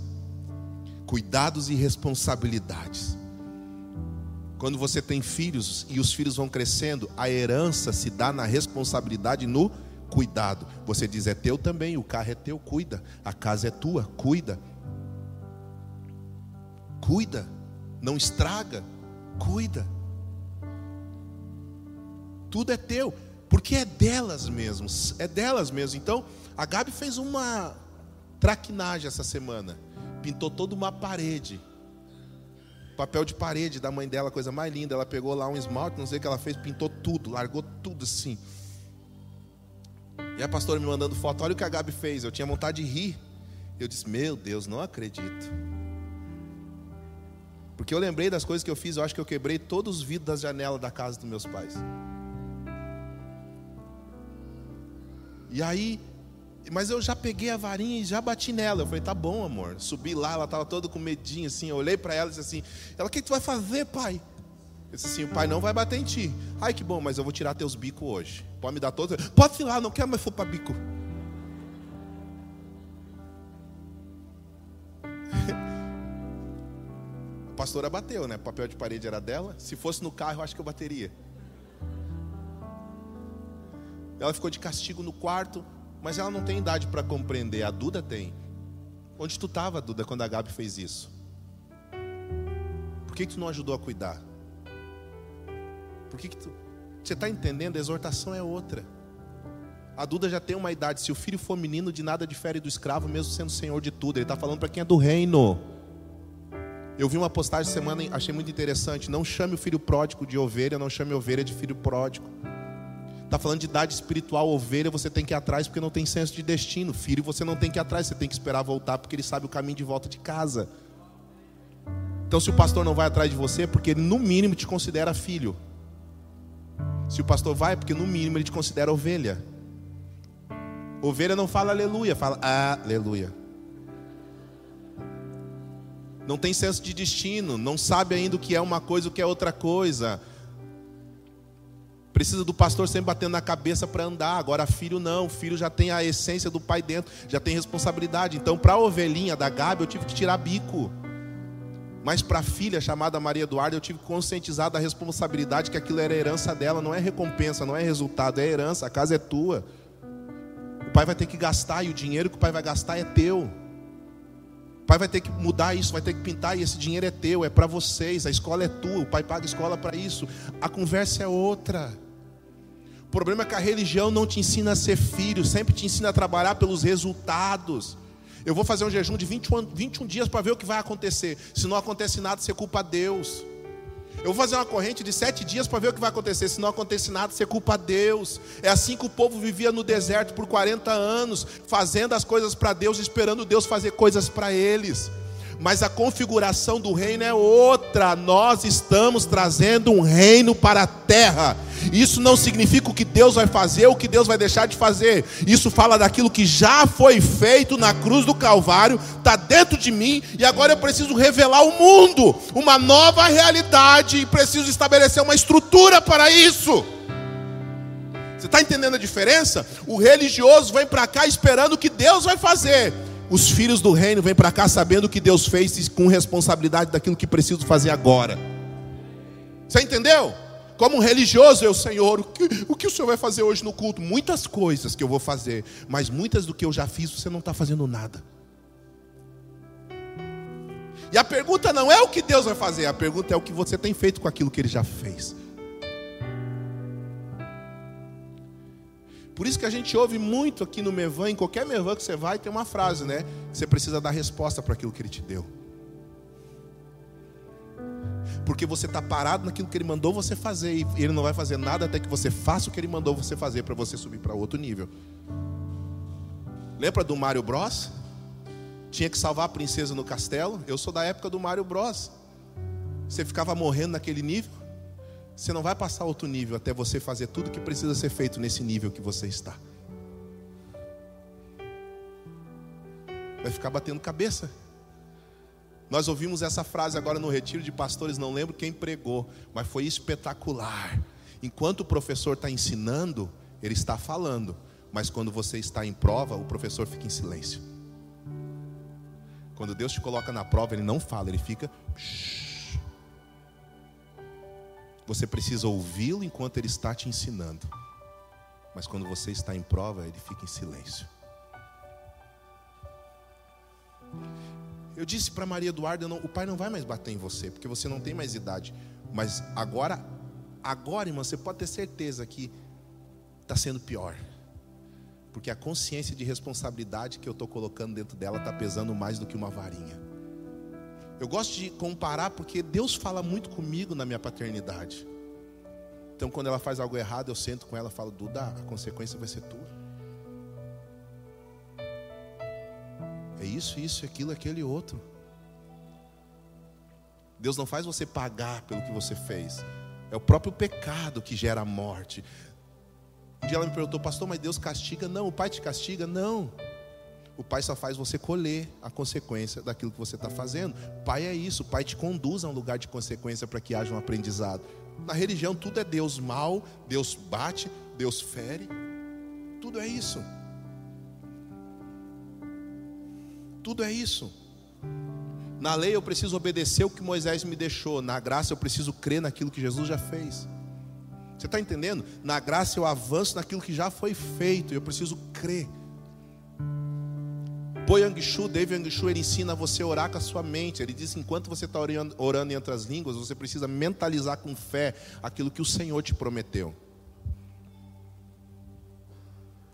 cuidados e responsabilidades. Quando você tem filhos e os filhos vão crescendo, a herança se dá na responsabilidade no cuidado. Você diz: é teu também, o carro é teu, cuida. A casa é tua, cuida. Cuida, não estraga, cuida tudo é teu, porque é delas mesmo, é delas mesmo. Então, a Gabi fez uma traquinagem essa semana, pintou toda uma parede, papel de parede da mãe dela, coisa mais linda. Ela pegou lá um esmalte, não sei o que ela fez, pintou tudo, largou tudo assim. E a pastora me mandando foto, olha o que a Gabi fez. Eu tinha vontade de rir. Eu disse, meu Deus, não acredito. Porque eu lembrei das coisas que eu fiz, eu acho que eu quebrei todos os vidros das janelas da casa dos meus pais. E aí, mas eu já peguei a varinha e já bati nela. Eu falei, tá bom, amor. Subi lá, ela estava toda com medinho assim. Eu olhei para ela e disse assim: Ela, o que, tu vai fazer, pai? Eu disse assim: O pai não vai bater em ti. Ai, que bom, mas eu vou tirar teus bicos hoje. Pode me dar todos? Pode ir lá, não quero mais for para bico. a pastora bateu, né? O papel de parede era dela. Se fosse no carro, eu acho que eu bateria. Ela ficou de castigo no quarto, mas ela não tem idade para compreender. A Duda tem. Onde tu estava, Duda, quando a Gabi fez isso? Por que, que tu não ajudou a cuidar? Por que, que tu. Você está entendendo? A exortação é outra. A Duda já tem uma idade. Se o filho for menino, de nada difere do escravo, mesmo sendo senhor de tudo. Ele está falando para quem é do reino. Eu vi uma postagem semana, achei muito interessante. Não chame o filho pródigo de ovelha, não chame a ovelha de filho pródigo. Está falando de idade espiritual, ovelha, você tem que ir atrás porque não tem senso de destino. Filho, você não tem que ir atrás, você tem que esperar voltar porque ele sabe o caminho de volta de casa. Então, se o pastor não vai atrás de você, é porque ele no mínimo te considera filho. Se o pastor vai, é porque no mínimo ele te considera ovelha. Ovelha não fala aleluia, fala aleluia. Não tem senso de destino, não sabe ainda o que é uma coisa, o que é outra coisa Precisa do pastor sempre batendo na cabeça para andar. Agora, filho não. Filho já tem a essência do pai dentro, já tem responsabilidade. Então, para a ovelhinha da Gabi, eu tive que tirar bico. Mas para a filha chamada Maria Eduarda, eu tive que conscientizar da responsabilidade que aquilo era herança dela. Não é recompensa, não é resultado, é herança. A casa é tua. O pai vai ter que gastar e o dinheiro que o pai vai gastar é teu. O pai vai ter que mudar isso, vai ter que pintar e esse dinheiro é teu, é para vocês. A escola é tua, o pai paga a escola para isso. A conversa é outra. O problema é que a religião não te ensina a ser filho, sempre te ensina a trabalhar pelos resultados. Eu vou fazer um jejum de 21, 21 dias para ver o que vai acontecer. Se não acontece nada, você culpa Deus. Eu vou fazer uma corrente de sete dias para ver o que vai acontecer. Se não acontece nada, você culpa Deus. É assim que o povo vivia no deserto por 40 anos, fazendo as coisas para Deus, esperando Deus fazer coisas para eles mas a configuração do reino é outra. Nós estamos trazendo um reino para a terra. Isso não significa o que Deus vai fazer, o que Deus vai deixar de fazer. Isso fala daquilo que já foi feito na cruz do Calvário, está dentro de mim, e agora eu preciso revelar ao mundo uma nova realidade e preciso estabelecer uma estrutura para isso. Você está entendendo a diferença? O religioso vem para cá esperando o que Deus vai fazer. Os filhos do reino vêm para cá sabendo que Deus fez com responsabilidade daquilo que preciso fazer agora. Você entendeu? Como um religioso, eu, Senhor, o que, o que o Senhor vai fazer hoje no culto? Muitas coisas que eu vou fazer, mas muitas do que eu já fiz, você não está fazendo nada. E a pergunta não é o que Deus vai fazer, a pergunta é o que você tem feito com aquilo que Ele já fez. Por isso que a gente ouve muito aqui no Mevan, em qualquer Mevan que você vai, tem uma frase, né? Você precisa dar resposta para aquilo que ele te deu. Porque você está parado naquilo que ele mandou você fazer e ele não vai fazer nada até que você faça o que ele mandou você fazer para você subir para outro nível. Lembra do Mario Bros? Tinha que salvar a princesa no castelo. Eu sou da época do Mario Bros. Você ficava morrendo naquele nível. Você não vai passar outro nível até você fazer tudo que precisa ser feito nesse nível que você está. Vai ficar batendo cabeça. Nós ouvimos essa frase agora no retiro de pastores, não lembro quem pregou, mas foi espetacular. Enquanto o professor está ensinando, ele está falando, mas quando você está em prova, o professor fica em silêncio. Quando Deus te coloca na prova, ele não fala, ele fica. Você precisa ouvi-lo enquanto ele está te ensinando, mas quando você está em prova, ele fica em silêncio. Eu disse para Maria Eduarda, não, o pai não vai mais bater em você, porque você não tem mais idade. Mas agora, agora, irmã, você pode ter certeza que está sendo pior. Porque a consciência de responsabilidade que eu estou colocando dentro dela está pesando mais do que uma varinha. Eu gosto de comparar porque Deus fala muito comigo na minha paternidade. Então, quando ela faz algo errado, eu sento com ela e falo: Duda, a consequência vai ser tua. É isso, isso, aquilo, aquele outro. Deus não faz você pagar pelo que você fez. É o próprio pecado que gera a morte. Um dia ela me perguntou, pastor, mas Deus castiga? Não, o Pai te castiga? Não. O Pai só faz você colher a consequência daquilo que você está fazendo. Pai é isso, Pai te conduz a um lugar de consequência para que haja um aprendizado. Na religião tudo é Deus mal, Deus bate, Deus fere. Tudo é isso. Tudo é isso. Na lei eu preciso obedecer o que Moisés me deixou, na graça eu preciso crer naquilo que Jesus já fez. Você está entendendo? Na graça eu avanço naquilo que já foi feito, eu preciso crer. Po Yang Shu, David Yang Shu, ele ensina você a orar com a sua mente. Ele diz: enquanto você está orando, orando entre as línguas, você precisa mentalizar com fé aquilo que o Senhor te prometeu.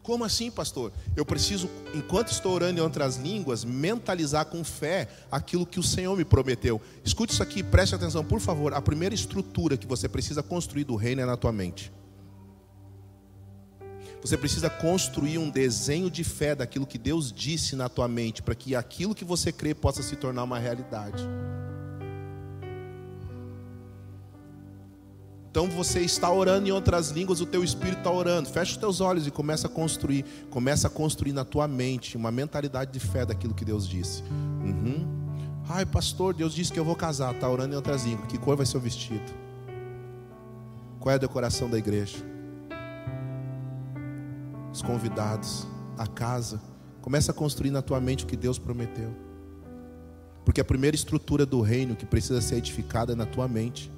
Como assim, pastor? Eu preciso, enquanto estou orando em outras línguas, mentalizar com fé aquilo que o Senhor me prometeu. Escute isso aqui, preste atenção, por favor. A primeira estrutura que você precisa construir do reino é na tua mente. Você precisa construir um desenho de fé daquilo que Deus disse na tua mente, para que aquilo que você crê possa se tornar uma realidade. Então você está orando em outras línguas, o teu espírito está orando. Fecha os teus olhos e começa a construir. Começa a construir na tua mente uma mentalidade de fé daquilo que Deus disse. Uhum. Ai, pastor, Deus disse que eu vou casar. Está orando em outras línguas. Que cor vai ser o vestido? Qual é a decoração da igreja? Os convidados, a casa. Começa a construir na tua mente o que Deus prometeu. Porque a primeira estrutura do reino que precisa ser edificada é na tua mente.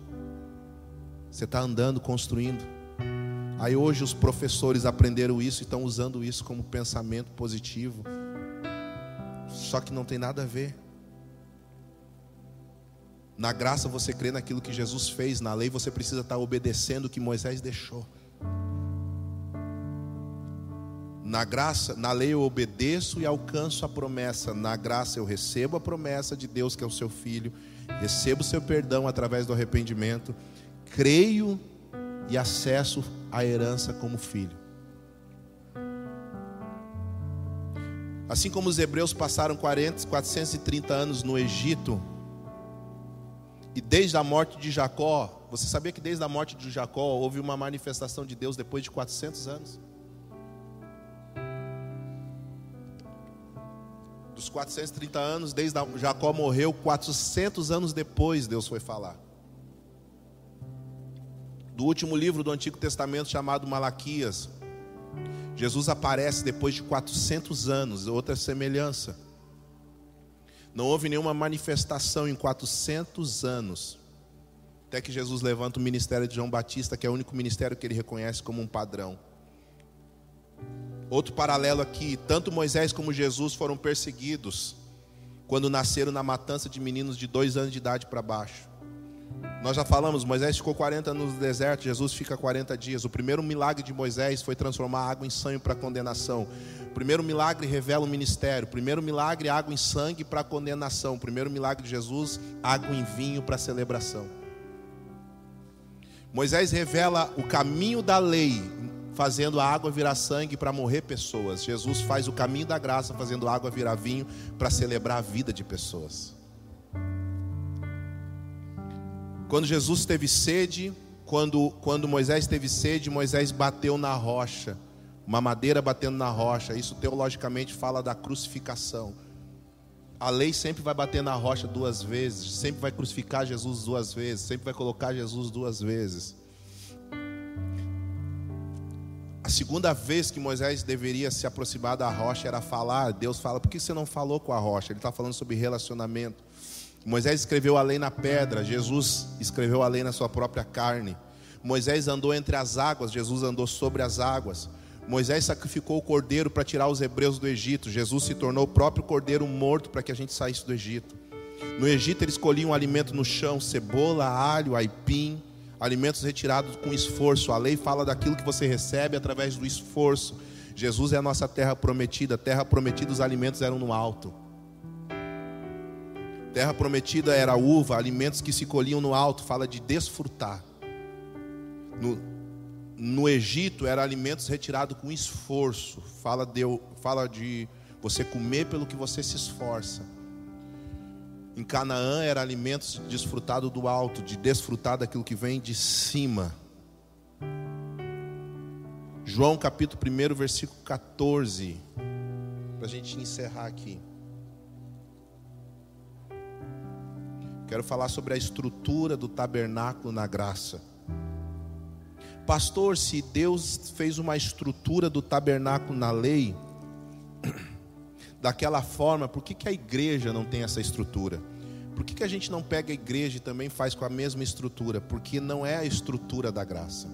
Você está andando, construindo. Aí hoje os professores aprenderam isso e estão usando isso como pensamento positivo. Só que não tem nada a ver. Na graça você crê naquilo que Jesus fez, na lei você precisa estar obedecendo o que Moisés deixou. Na graça, na lei eu obedeço e alcanço a promessa. Na graça eu recebo a promessa de Deus que é o seu filho, recebo o seu perdão através do arrependimento creio e acesso a herança como filho. Assim como os hebreus passaram 40, 430 anos no Egito, e desde a morte de Jacó, você sabia que desde a morte de Jacó houve uma manifestação de Deus depois de 400 anos? Dos 430 anos, desde Jacó morreu, 400 anos depois Deus foi falar do último livro do Antigo Testamento chamado Malaquias. Jesus aparece depois de 400 anos, outra semelhança. Não houve nenhuma manifestação em 400 anos. Até que Jesus levanta o ministério de João Batista, que é o único ministério que ele reconhece como um padrão. Outro paralelo aqui: tanto Moisés como Jesus foram perseguidos quando nasceram na matança de meninos de dois anos de idade para baixo. Nós já falamos, Moisés ficou 40 anos no deserto, Jesus fica 40 dias. O primeiro milagre de Moisés foi transformar água em sangue para condenação. O primeiro milagre revela o ministério. O primeiro milagre, água em sangue para condenação. O primeiro milagre de Jesus, água em vinho para celebração. Moisés revela o caminho da lei, fazendo a água virar sangue para morrer pessoas. Jesus faz o caminho da graça, fazendo a água virar vinho para celebrar a vida de pessoas. Quando Jesus teve sede, quando, quando Moisés teve sede, Moisés bateu na rocha, uma madeira batendo na rocha. Isso teologicamente fala da crucificação. A lei sempre vai bater na rocha duas vezes, sempre vai crucificar Jesus duas vezes, sempre vai colocar Jesus duas vezes. A segunda vez que Moisés deveria se aproximar da rocha era falar. Deus fala: por que você não falou com a rocha? Ele está falando sobre relacionamento. Moisés escreveu a lei na pedra, Jesus escreveu a lei na sua própria carne. Moisés andou entre as águas, Jesus andou sobre as águas. Moisés sacrificou o cordeiro para tirar os hebreus do Egito. Jesus se tornou o próprio cordeiro morto para que a gente saísse do Egito. No Egito eles colhiam alimento no chão, cebola, alho, aipim, alimentos retirados com esforço. A lei fala daquilo que você recebe através do esforço. Jesus é a nossa terra prometida. Terra prometida, os alimentos eram no alto. Terra prometida era uva, alimentos que se colhiam no alto, fala de desfrutar. No, no Egito era alimentos retirados com esforço, fala de, fala de você comer pelo que você se esforça. Em Canaã era alimentos desfrutados do alto, de desfrutar daquilo que vem de cima. João capítulo 1, versículo 14. Para a gente encerrar aqui. Quero falar sobre a estrutura do tabernáculo na graça. Pastor, se Deus fez uma estrutura do tabernáculo na lei, daquela forma, por que, que a igreja não tem essa estrutura? Por que, que a gente não pega a igreja e também faz com a mesma estrutura? Porque não é a estrutura da graça.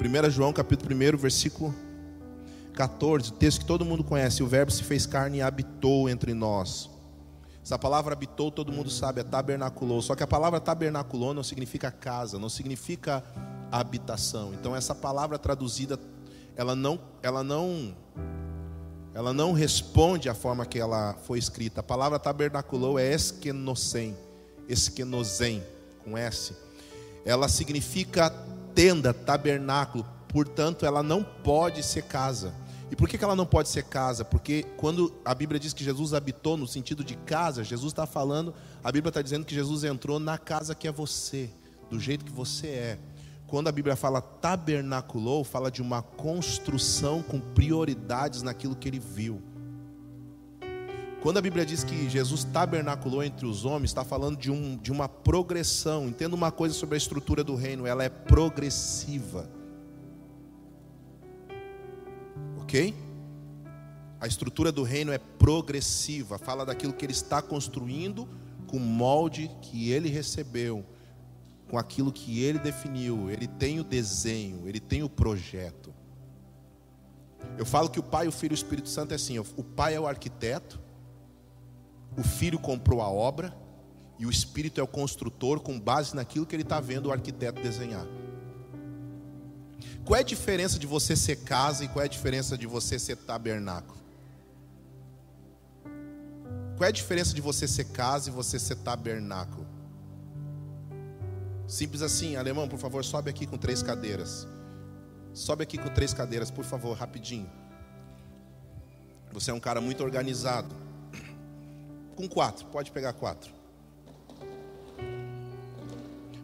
1 João capítulo 1, versículo 14, texto que todo mundo conhece, o verbo se fez carne e habitou entre nós. Essa palavra habitou, todo mundo sabe, é tabernaculou. Só que a palavra tabernaculou não significa casa, não significa habitação. Então essa palavra traduzida, ela não, ela não, ela não responde à forma que ela foi escrita. A palavra tabernaculou é esquenosen, esquenosen com S. Ela significa tenda, tabernáculo. Portanto, ela não pode ser casa. E por que ela não pode ser casa? Porque quando a Bíblia diz que Jesus habitou no sentido de casa, Jesus está falando, a Bíblia está dizendo que Jesus entrou na casa que é você, do jeito que você é. Quando a Bíblia fala tabernaculou, fala de uma construção com prioridades naquilo que ele viu. Quando a Bíblia diz que Jesus tabernaculou entre os homens, está falando de, um, de uma progressão. Entenda uma coisa sobre a estrutura do reino, ela é progressiva. Ok? A estrutura do reino é progressiva, fala daquilo que ele está construindo com o molde que ele recebeu, com aquilo que ele definiu. Ele tem o desenho, ele tem o projeto. Eu falo que o Pai, o Filho e o Espírito Santo é assim: o Pai é o arquiteto, o Filho comprou a obra, e o Espírito é o construtor com base naquilo que ele está vendo o arquiteto desenhar. Qual é a diferença de você ser casa e qual é a diferença de você ser tabernáculo? Qual é a diferença de você ser casa e você ser tabernáculo? Simples assim, alemão, por favor, sobe aqui com três cadeiras. Sobe aqui com três cadeiras, por favor, rapidinho. Você é um cara muito organizado. Com quatro, pode pegar quatro.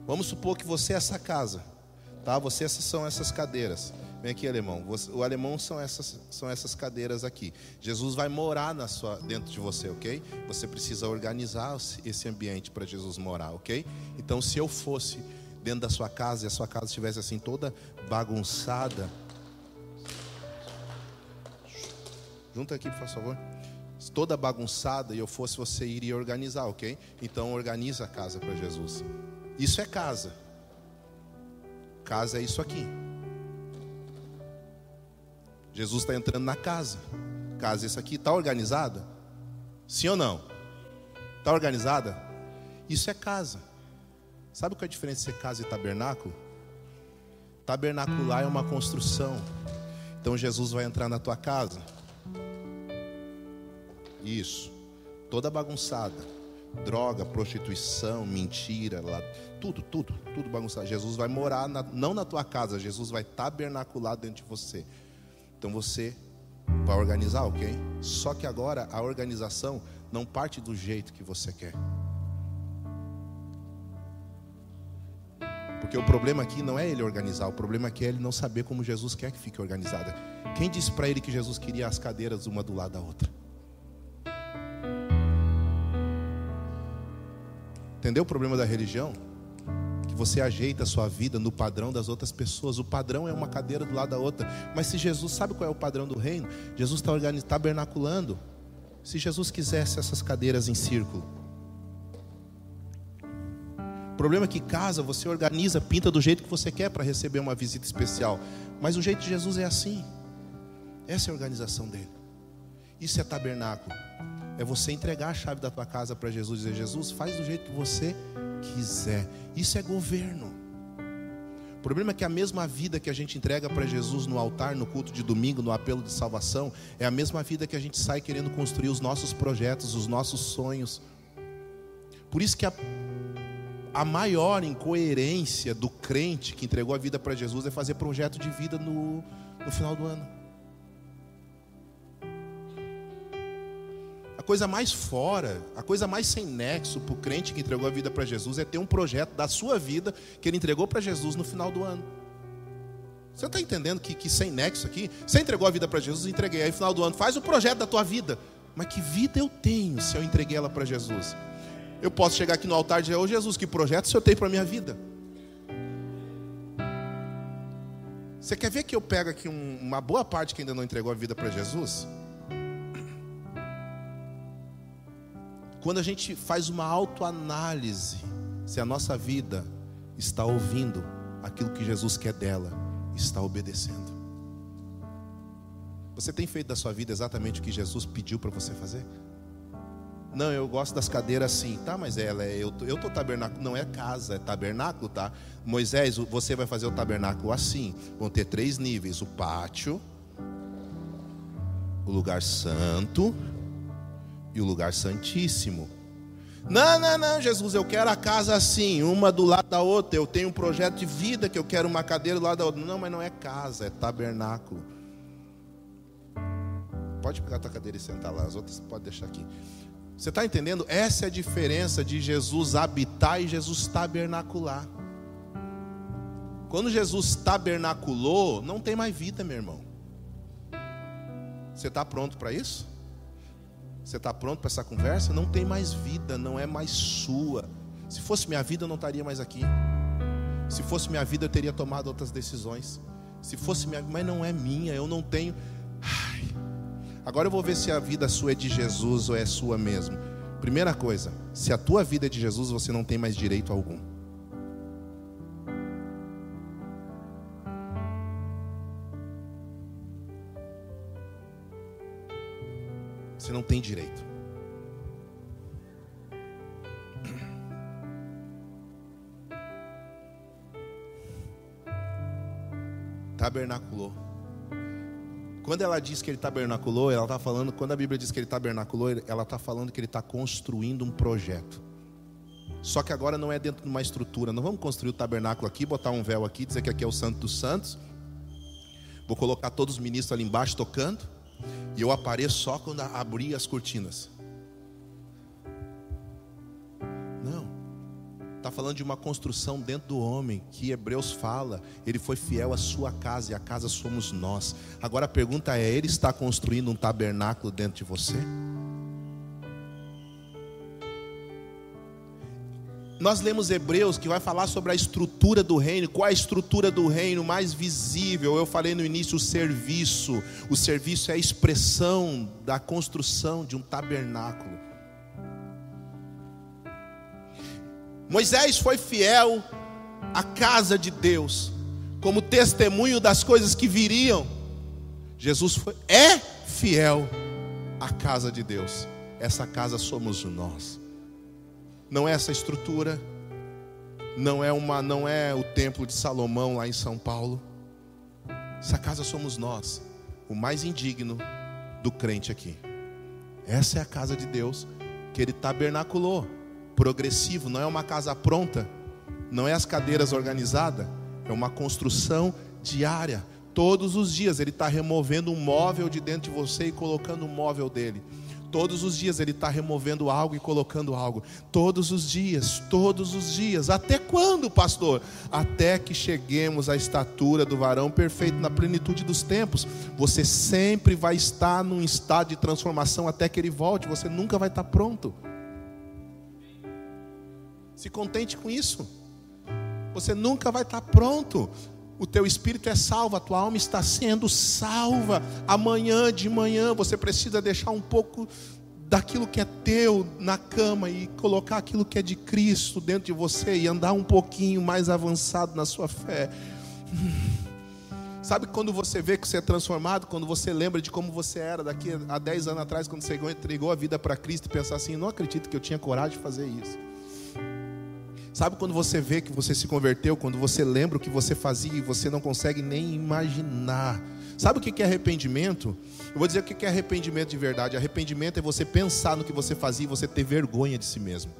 Vamos supor que você é essa casa. Tá? Você essas são essas cadeiras. Vem aqui, alemão. O alemão são essas, são essas cadeiras aqui. Jesus vai morar na sua, dentro de você, ok? Você precisa organizar esse ambiente para Jesus morar, ok? Então, se eu fosse dentro da sua casa e a sua casa estivesse assim toda bagunçada, junta aqui, por favor. Toda bagunçada e eu fosse você iria organizar, ok? Então organiza a casa para Jesus. Isso é casa. Casa é isso aqui. Jesus está entrando na casa. Casa isso aqui. Está organizada? Sim ou não? Está organizada? Isso é casa. Sabe qual é a diferença ser casa e tabernáculo? Tabernacular é uma construção. Então Jesus vai entrar na tua casa. Isso. Toda bagunçada. droga, prostituição, mentira, lá, tudo, tudo, tudo bagunçado. Jesus vai morar na, não na tua casa, Jesus vai tabernacular dentro de você. Então você vai organizar, ok? Só que agora a organização não parte do jeito que você quer. Porque o problema aqui não é ele organizar, o problema aqui é ele não saber como Jesus quer que fique organizada. Quem disse para ele que Jesus queria as cadeiras uma do lado da outra? Entendeu o problema da religião? Você ajeita a sua vida no padrão das outras pessoas. O padrão é uma cadeira do lado da outra. Mas se Jesus sabe qual é o padrão do reino, Jesus está tabernaculando. Se Jesus quisesse essas cadeiras em círculo, o problema é que casa, você organiza, pinta do jeito que você quer para receber uma visita especial. Mas o jeito de Jesus é assim. Essa é a organização dele. Isso é tabernáculo. É você entregar a chave da tua casa para Jesus e dizer: Jesus, faz do jeito que você quiser. Isso é governo. O problema é que a mesma vida que a gente entrega para Jesus no altar, no culto de domingo, no apelo de salvação, é a mesma vida que a gente sai querendo construir os nossos projetos, os nossos sonhos. Por isso que a, a maior incoerência do crente que entregou a vida para Jesus é fazer projeto de vida no, no final do ano. Coisa mais fora, a coisa mais sem nexo para o crente que entregou a vida para Jesus é ter um projeto da sua vida que ele entregou para Jesus no final do ano. Você está entendendo que, que sem nexo aqui? Você entregou a vida para Jesus, entreguei. Aí no final do ano, faz o projeto da tua vida. Mas que vida eu tenho se eu entreguei ela para Jesus? Eu posso chegar aqui no altar e dizer, ô oh, Jesus, que projeto você tem para a minha vida? Você quer ver que eu pego aqui um, uma boa parte que ainda não entregou a vida para Jesus? Quando a gente faz uma autoanálise, se a nossa vida está ouvindo aquilo que Jesus quer dela, está obedecendo. Você tem feito da sua vida exatamente o que Jesus pediu para você fazer? Não, eu gosto das cadeiras assim, tá? Mas ela é, eu, eu tô tabernáculo, não é casa, é tabernáculo, tá? Moisés, você vai fazer o tabernáculo assim. Vão ter três níveis: o pátio, o lugar santo e o lugar santíssimo. Não, não, não, Jesus, eu quero a casa assim, uma do lado da outra. Eu tenho um projeto de vida que eu quero uma cadeira do lado da outra. Não, mas não é casa, é tabernáculo. Pode pegar a tua cadeira e sentar lá, as outras pode deixar aqui. Você está entendendo? Essa é a diferença de Jesus habitar e Jesus tabernacular. Quando Jesus tabernaculou, não tem mais vida, meu irmão. Você está pronto para isso? Você está pronto para essa conversa? Não tem mais vida, não é mais sua. Se fosse minha vida, eu não estaria mais aqui. Se fosse minha vida, eu teria tomado outras decisões. Se fosse minha, mas não é minha, eu não tenho. Ai. Agora eu vou ver se a vida sua é de Jesus ou é sua mesmo. Primeira coisa, se a tua vida é de Jesus, você não tem mais direito algum. Você não tem direito. Tabernaculou. Quando ela diz que ele tabernaculou, ela está falando, quando a Bíblia diz que ele tabernaculou, ela está falando que ele está construindo um projeto. Só que agora não é dentro de uma estrutura. Não vamos construir o tabernáculo aqui, botar um véu aqui, dizer que aqui é o Santo dos Santos. Vou colocar todos os ministros ali embaixo tocando. E eu apareço só quando abrir as cortinas. Não. Está falando de uma construção dentro do homem, que Hebreus fala. Ele foi fiel à sua casa e a casa somos nós. Agora a pergunta é: ele está construindo um tabernáculo dentro de você? Nós lemos Hebreus que vai falar sobre a estrutura do reino. Qual a estrutura do reino mais visível? Eu falei no início o serviço. O serviço é a expressão da construção de um tabernáculo. Moisés foi fiel à casa de Deus, como testemunho das coisas que viriam. Jesus foi, é fiel à casa de Deus. Essa casa somos nós não é essa estrutura, não é uma, não é o templo de Salomão lá em São Paulo. Essa casa somos nós, o mais indigno do crente aqui. Essa é a casa de Deus que ele tabernaculou. progressivo, não é uma casa pronta, não é as cadeiras organizadas, é uma construção diária. Todos os dias ele está removendo um móvel de dentro de você e colocando um móvel dele. Todos os dias ele está removendo algo e colocando algo. Todos os dias, todos os dias. Até quando, pastor? Até que cheguemos à estatura do varão perfeito na plenitude dos tempos. Você sempre vai estar num estado de transformação até que ele volte. Você nunca vai estar pronto. Se contente com isso. Você nunca vai estar pronto o teu espírito é salvo, a tua alma está sendo salva. Amanhã de manhã você precisa deixar um pouco daquilo que é teu na cama e colocar aquilo que é de Cristo dentro de você e andar um pouquinho mais avançado na sua fé. Sabe quando você vê que você é transformado, quando você lembra de como você era daqui a 10 anos atrás, quando você entregou a vida para Cristo e pensar assim: não acredito que eu tinha coragem de fazer isso. Sabe quando você vê que você se converteu, quando você lembra o que você fazia e você não consegue nem imaginar? Sabe o que é arrependimento? Eu vou dizer o que é arrependimento de verdade. Arrependimento é você pensar no que você fazia e você ter vergonha de si mesmo.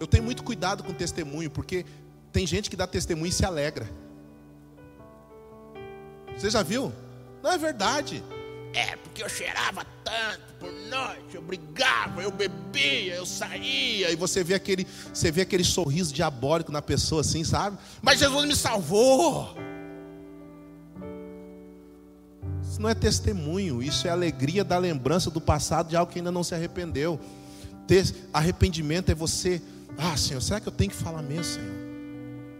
Eu tenho muito cuidado com testemunho, porque tem gente que dá testemunho e se alegra. Você já viu? Não é verdade. É, porque eu cheirava tanto por noite, eu brigava, eu bebia, eu saía, e você vê aquele, você vê aquele sorriso diabólico na pessoa assim, sabe? Mas Jesus me salvou. Isso não é testemunho, isso é alegria da lembrança do passado de algo que ainda não se arrependeu. Ter arrependimento é você, ah, Senhor, será que eu tenho que falar mesmo, Senhor?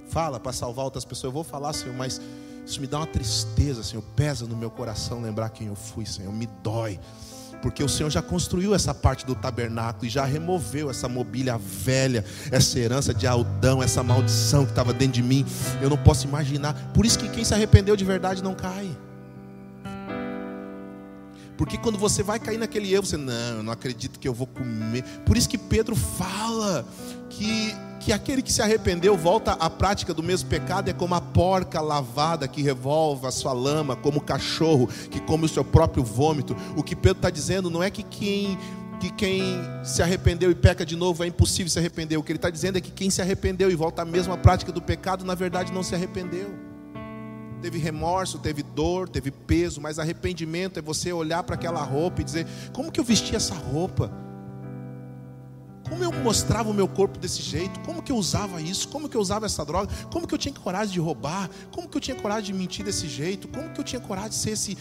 Fala para salvar outras pessoas, eu vou falar, Senhor, mas isso me dá uma tristeza, Senhor. Pesa no meu coração lembrar quem eu fui, Senhor. Me dói. Porque o Senhor já construiu essa parte do tabernáculo e já removeu essa mobília velha, essa herança de Aldão, essa maldição que estava dentro de mim. Eu não posso imaginar. Por isso que quem se arrependeu de verdade não cai. Porque quando você vai cair naquele erro, você, não, eu não acredito que eu vou comer. Por isso que Pedro fala que, que aquele que se arrependeu volta à prática do mesmo pecado, é como a porca lavada que revolve a sua lama, como o cachorro que come o seu próprio vômito. O que Pedro está dizendo não é que quem que quem se arrependeu e peca de novo é impossível se arrepender. O que ele está dizendo é que quem se arrependeu e volta à mesma prática do pecado, na verdade não se arrependeu teve remorso, teve dor, teve peso, mas arrependimento é você olhar para aquela roupa e dizer: como que eu vesti essa roupa? Como eu mostrava o meu corpo desse jeito? Como que eu usava isso? Como que eu usava essa droga? Como que eu tinha coragem de roubar? Como que eu tinha coragem de mentir desse jeito? Como que eu tinha coragem de ser esse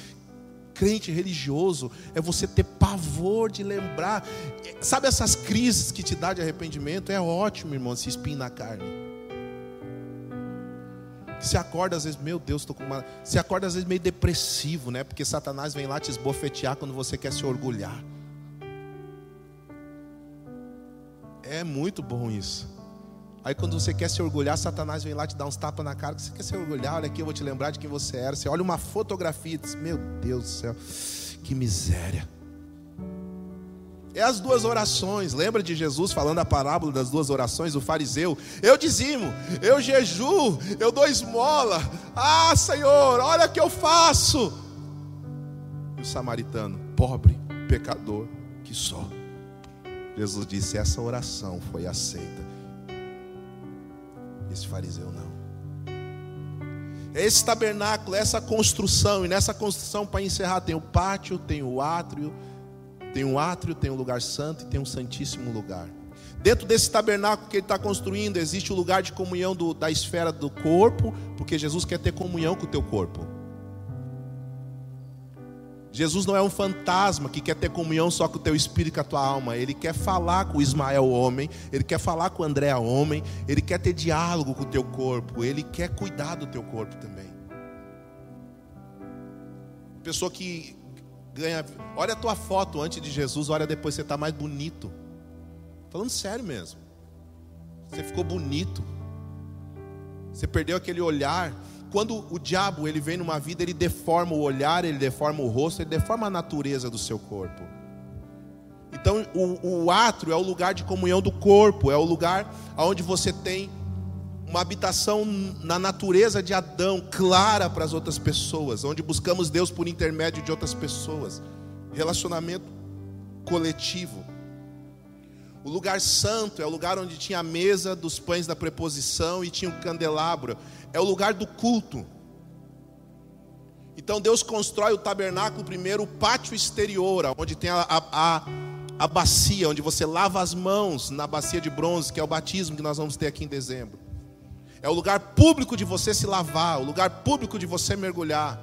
crente religioso? É você ter pavor de lembrar. Sabe essas crises que te dá de arrependimento? É ótimo, irmão, se espinho na carne. Você acorda às vezes, meu Deus, estou com uma. Você acorda às vezes meio depressivo, né? Porque Satanás vem lá te esbofetear quando você quer se orgulhar. É muito bom isso. Aí quando você quer se orgulhar, Satanás vem lá te dar uns tapas na cara. Você quer se orgulhar? Olha aqui, eu vou te lembrar de quem você era. Você olha uma fotografia e diz: Meu Deus do céu, que miséria. É as duas orações. Lembra de Jesus falando a parábola das duas orações? O fariseu: Eu dizimo, eu jejuo, eu dou esmola. Ah, Senhor, olha o que eu faço. E o samaritano: Pobre, pecador que sou. Jesus disse: Essa oração foi aceita. Esse fariseu não. Esse tabernáculo, essa construção, e nessa construção, para encerrar, tem o pátio, tem o átrio tem um átrio, tem um lugar santo e tem um santíssimo lugar. Dentro desse tabernáculo que ele está construindo, existe o lugar de comunhão do, da esfera do corpo, porque Jesus quer ter comunhão com o teu corpo. Jesus não é um fantasma que quer ter comunhão só com o teu espírito e com a tua alma. Ele quer falar com o Ismael homem, ele quer falar com o André homem, ele quer ter diálogo com o teu corpo, ele quer cuidar do teu corpo também. Pessoa que ganha. Olha a tua foto antes de Jesus, olha depois, você está mais bonito. Falando sério mesmo. Você ficou bonito. Você perdeu aquele olhar. Quando o diabo ele vem numa vida, ele deforma o olhar, ele deforma o rosto, ele deforma a natureza do seu corpo. Então, o, o átrio é o lugar de comunhão do corpo, é o lugar onde você tem uma habitação na natureza de Adão, clara para as outras pessoas, onde buscamos Deus por intermédio de outras pessoas, relacionamento coletivo. O lugar santo é o lugar onde tinha a mesa dos pães da preposição e tinha o candelabro. É o lugar do culto. Então Deus constrói o tabernáculo primeiro, o pátio exterior, onde tem a, a, a, bacia, onde você lava as mãos na bacia de bronze, que é o batismo que nós vamos ter aqui em dezembro. É o lugar público de você se lavar, o lugar público de você mergulhar.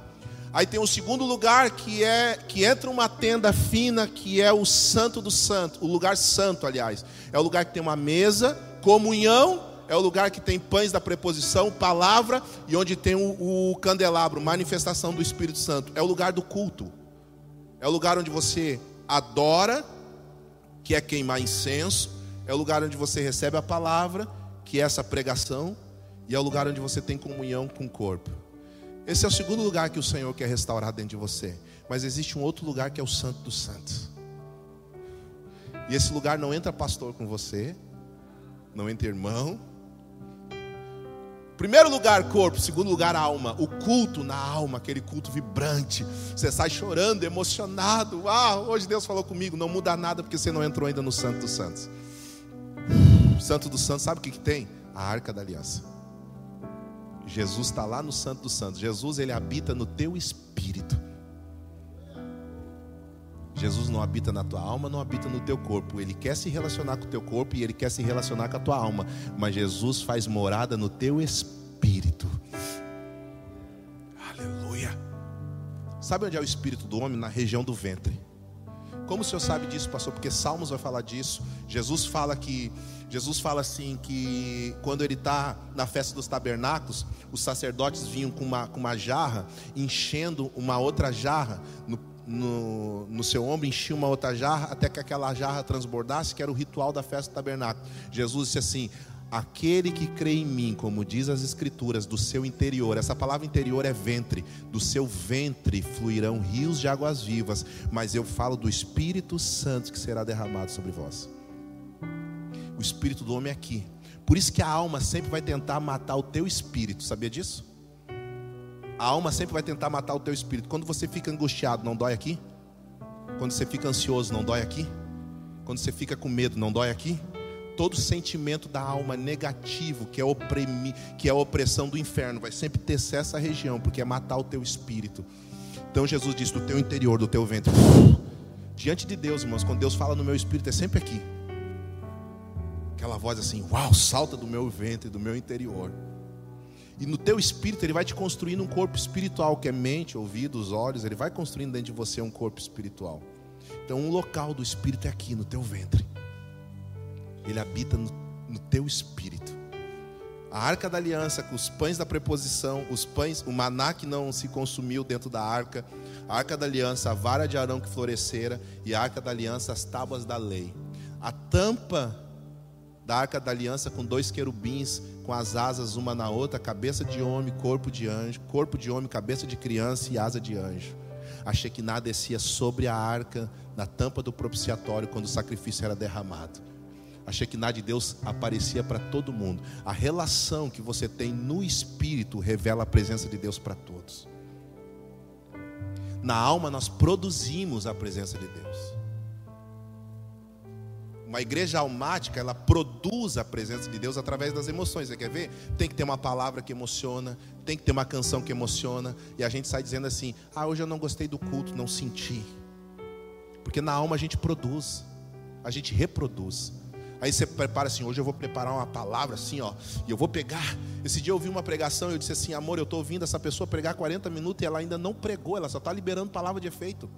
Aí tem o segundo lugar que é que entra uma tenda fina, que é o santo do santo, o lugar santo, aliás. É o lugar que tem uma mesa, comunhão é o lugar que tem pães da preposição, palavra, e onde tem o, o candelabro, manifestação do Espírito Santo. É o lugar do culto. É o lugar onde você adora, que é queimar incenso. É o lugar onde você recebe a palavra, que é essa pregação. E é o lugar onde você tem comunhão com o corpo. Esse é o segundo lugar que o Senhor quer restaurar dentro de você. Mas existe um outro lugar que é o Santo dos Santos. E esse lugar não entra pastor com você, não entra irmão, Primeiro lugar, corpo. Segundo lugar, alma. O culto na alma, aquele culto vibrante. Você sai chorando, emocionado. Ah, hoje Deus falou comigo. Não muda nada porque você não entrou ainda no Santo dos Santos. Santo dos Santos, sabe o que, que tem? A arca da aliança. Jesus está lá no Santo dos Santos. Jesus, ele habita no teu espírito. Jesus não habita na tua alma, não habita no teu corpo. Ele quer se relacionar com o teu corpo e ele quer se relacionar com a tua alma. Mas Jesus faz morada no teu espírito. Aleluia. Sabe onde é o espírito do homem? Na região do ventre. Como o senhor sabe disso, pastor? Porque Salmos vai falar disso. Jesus fala que Jesus fala assim que quando ele está na festa dos tabernáculos, os sacerdotes vinham com uma, com uma jarra, enchendo uma outra jarra no, no, no seu ombro, enchia uma outra jarra, até que aquela jarra transbordasse, que era o ritual da festa do tabernáculo. Jesus disse assim: Aquele que crê em mim, como diz as Escrituras, do seu interior, essa palavra interior é ventre, do seu ventre fluirão rios de águas vivas, mas eu falo do Espírito Santo que será derramado sobre vós. O espírito do homem aqui. Por isso que a alma sempre vai tentar matar o teu espírito, sabia disso? A alma sempre vai tentar matar o teu espírito. Quando você fica angustiado, não dói aqui? Quando você fica ansioso, não dói aqui? Quando você fica com medo, não dói aqui? Todo sentimento da alma negativo, que é, oprimir, que é a opressão do inferno, vai sempre tecer essa região, porque é matar o teu espírito. Então Jesus diz: do teu interior, do teu ventre. Diante de Deus, irmãos, quando Deus fala no meu espírito, é sempre aqui. Aquela voz assim, uau, salta do meu ventre, do meu interior. E no teu espírito, ele vai te construindo um corpo espiritual, que é mente, ouvidos, olhos. Ele vai construindo dentro de você um corpo espiritual. Então, um local do espírito é aqui, no teu ventre. Ele habita no, no teu espírito. A arca da aliança, com os pães da preposição, os pães, o maná que não se consumiu dentro da arca, a arca da aliança, a vara de Arão que florescera, e a arca da aliança, as tábuas da lei. A tampa da arca da aliança com dois querubins com as asas uma na outra, cabeça de homem, corpo de anjo, corpo de homem, cabeça de criança e asa de anjo. A Shekinah descia sobre a arca na tampa do propiciatório quando o sacrifício era derramado. A Shekinah de Deus aparecia para todo mundo. A relação que você tem no espírito revela a presença de Deus para todos. Na alma nós produzimos a presença de Deus. Uma igreja almática, ela produz a presença de Deus através das emoções. Você quer ver? Tem que ter uma palavra que emociona, tem que ter uma canção que emociona, e a gente sai dizendo assim: "Ah, hoje eu não gostei do culto, não senti". Porque na alma a gente produz, a gente reproduz. Aí você prepara assim, hoje eu vou preparar uma palavra assim, ó, e eu vou pegar. Esse dia eu ouvi uma pregação e eu disse assim, amor, eu estou ouvindo essa pessoa pregar 40 minutos e ela ainda não pregou, ela só está liberando palavra de efeito.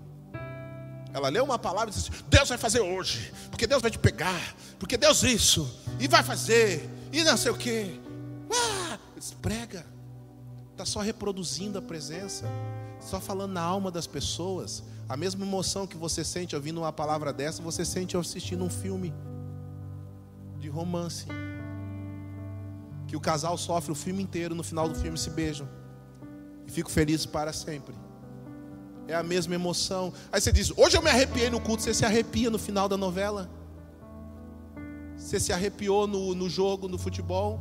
Ela leu uma palavra e disse: assim, Deus vai fazer hoje, porque Deus vai te pegar, porque Deus isso, e vai fazer, e não sei o quê. Ah, prega, está só reproduzindo a presença, só falando na alma das pessoas. A mesma emoção que você sente ouvindo uma palavra dessa, você sente assistindo um filme de romance. Que o casal sofre o filme inteiro, no final do filme se beijam. E fico feliz para sempre. É a mesma emoção. Aí você diz: Hoje eu me arrepiei no culto. Você se arrepia no final da novela? Você se arrepiou no, no jogo, no futebol?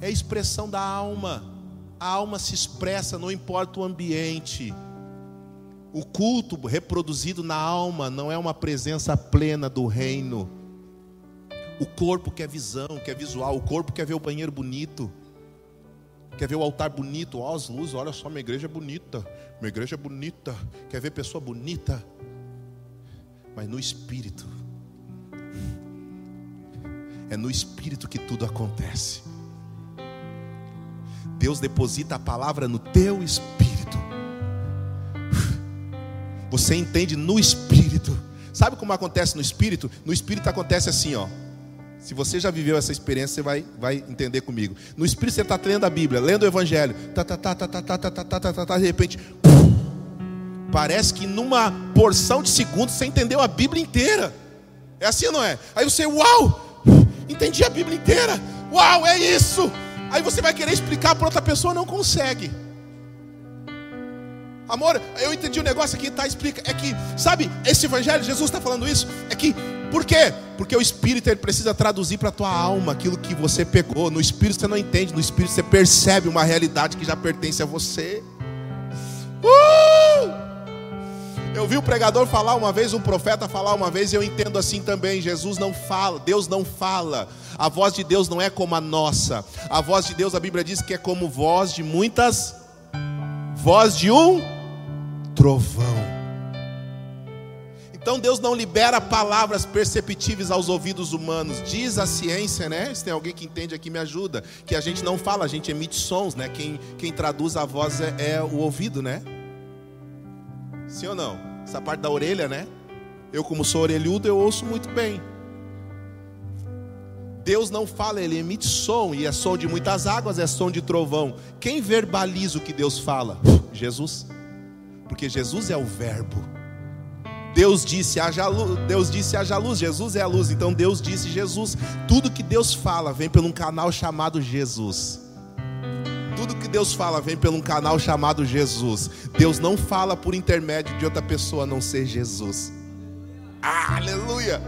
É a expressão da alma. A alma se expressa, não importa o ambiente. O culto reproduzido na alma não é uma presença plena do reino. O corpo quer visão, quer visual, o corpo quer ver o banheiro bonito. Quer ver o altar bonito, ó, as luzes, olha só, minha igreja é bonita. Minha igreja é bonita. Quer ver pessoa bonita. Mas no espírito. É no espírito que tudo acontece. Deus deposita a palavra no teu espírito. Você entende no espírito. Sabe como acontece no espírito? No espírito acontece assim, ó. Se você já viveu essa experiência, você vai, vai entender comigo. No espírito você está lendo a Bíblia, lendo o Evangelho, tá, tá, tá, tá, tá, tá, tá, tá, tá, tá, tá, de repente, parece que numa porção de segundos você entendeu a Bíblia inteira. É assim ou não é? Aí você, uau, entendi a Bíblia inteira. Uau, é isso. Aí você vai querer explicar para outra pessoa, não consegue. Amor, eu entendi o negócio aqui, tá? Explica. É que, sabe, esse evangelho, Jesus está falando isso. É que, por quê? Porque o Espírito ele precisa traduzir para a tua alma aquilo que você pegou. No Espírito você não entende, no Espírito você percebe uma realidade que já pertence a você. Uh! Eu vi o pregador falar uma vez, um profeta falar uma vez, e eu entendo assim também. Jesus não fala, Deus não fala. A voz de Deus não é como a nossa. A voz de Deus, a Bíblia diz que é como voz de muitas, voz de um trovão. Então Deus não libera palavras perceptíveis aos ouvidos humanos. Diz a ciência, né? Se tem alguém que entende aqui, me ajuda. Que a gente não fala, a gente emite sons, né? Quem, quem traduz a voz é, é o ouvido, né? Sim ou não? Essa parte da orelha, né? Eu, como sou orelhudo, eu ouço muito bem. Deus não fala, ele emite som, e é som de muitas águas, é som de trovão. Quem verbaliza o que Deus fala? Jesus porque Jesus é o Verbo. Deus disse haja luz, Deus disse haja luz, Jesus é a luz, então Deus disse Jesus. Tudo que Deus fala vem por um canal chamado Jesus. Tudo que Deus fala vem por um canal chamado Jesus. Deus não fala por intermédio de outra pessoa a não ser Jesus. Aleluia!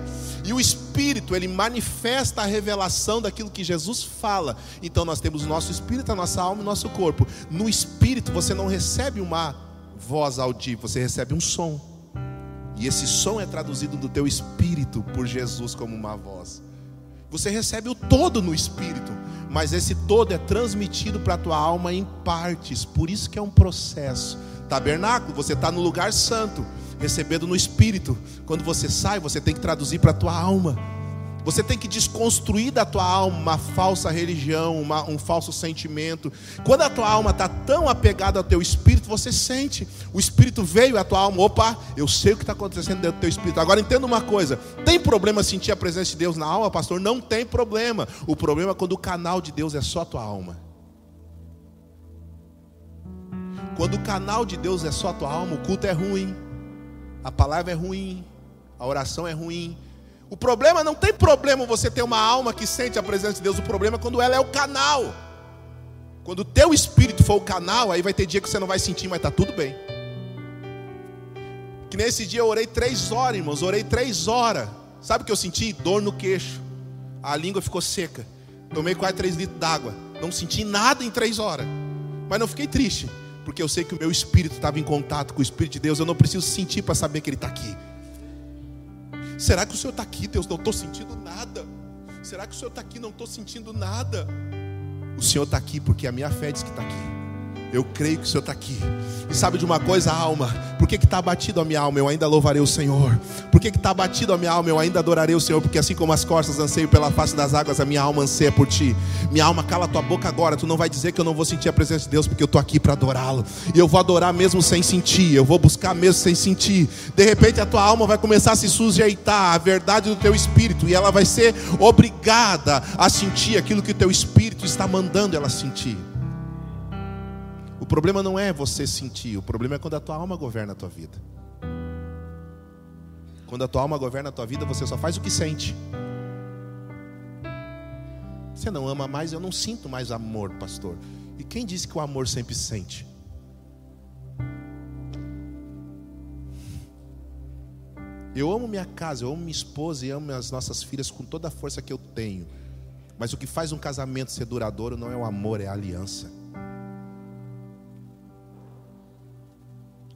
E o Espírito, ele manifesta a revelação daquilo que Jesus fala. Então nós temos o nosso espírito, a nossa alma e o nosso corpo. No Espírito você não recebe uma voz audível, você recebe um som. E esse som é traduzido do teu espírito por Jesus como uma voz. Você recebe o todo no espírito, mas esse todo é transmitido para a tua alma em partes. Por isso que é um processo. Tabernáculo, você está no lugar santo, recebendo no espírito. Quando você sai, você tem que traduzir para a tua alma. Você tem que desconstruir da tua alma uma falsa religião, uma, um falso sentimento. Quando a tua alma está tão apegada ao teu espírito, você sente. O espírito veio à tua alma. Opa, eu sei o que está acontecendo dentro do teu espírito. Agora entenda uma coisa: tem problema sentir a presença de Deus na alma, pastor? Não tem problema. O problema é quando o canal de Deus é só a tua alma. Quando o canal de Deus é só a tua alma, o culto é ruim, a palavra é ruim, a oração é ruim o problema não tem problema você ter uma alma que sente a presença de Deus. O problema é quando ela é o canal. Quando o teu espírito for o canal, aí vai ter dia que você não vai sentir, mas está tudo bem. Que nesse dia eu orei três horas, irmãos. Orei três horas. Sabe o que eu senti? Dor no queixo. A língua ficou seca. Tomei quase três litros d'água. Não senti nada em três horas. Mas não fiquei triste. Porque eu sei que o meu espírito estava em contato com o Espírito de Deus. Eu não preciso sentir para saber que Ele está aqui. Será que o Senhor está aqui, Deus? Não estou sentindo nada. Será que o Senhor está aqui? Não estou sentindo nada. O Senhor está aqui porque a minha fé diz que está aqui. Eu creio que o Senhor está aqui. E sabe de uma coisa, alma? Por que está abatido a minha alma? Eu ainda louvarei o Senhor. Por que está abatido a minha alma? Eu ainda adorarei o Senhor. Porque assim como as costas anseiam pela face das águas, a minha alma anseia por ti. Minha alma, cala tua boca agora. Tu não vai dizer que eu não vou sentir a presença de Deus, porque eu estou aqui para adorá-lo. E eu vou adorar mesmo sem sentir. Eu vou buscar mesmo sem sentir. De repente a tua alma vai começar a se sujeitar à verdade do teu espírito. E ela vai ser obrigada a sentir aquilo que o teu espírito está mandando ela sentir problema não é você sentir, o problema é quando a tua alma governa a tua vida. Quando a tua alma governa a tua vida, você só faz o que sente. Você não ama mais, eu não sinto mais amor, pastor. E quem disse que o amor sempre sente? Eu amo minha casa, eu amo minha esposa e amo as nossas filhas com toda a força que eu tenho. Mas o que faz um casamento ser duradouro não é o amor, é a aliança.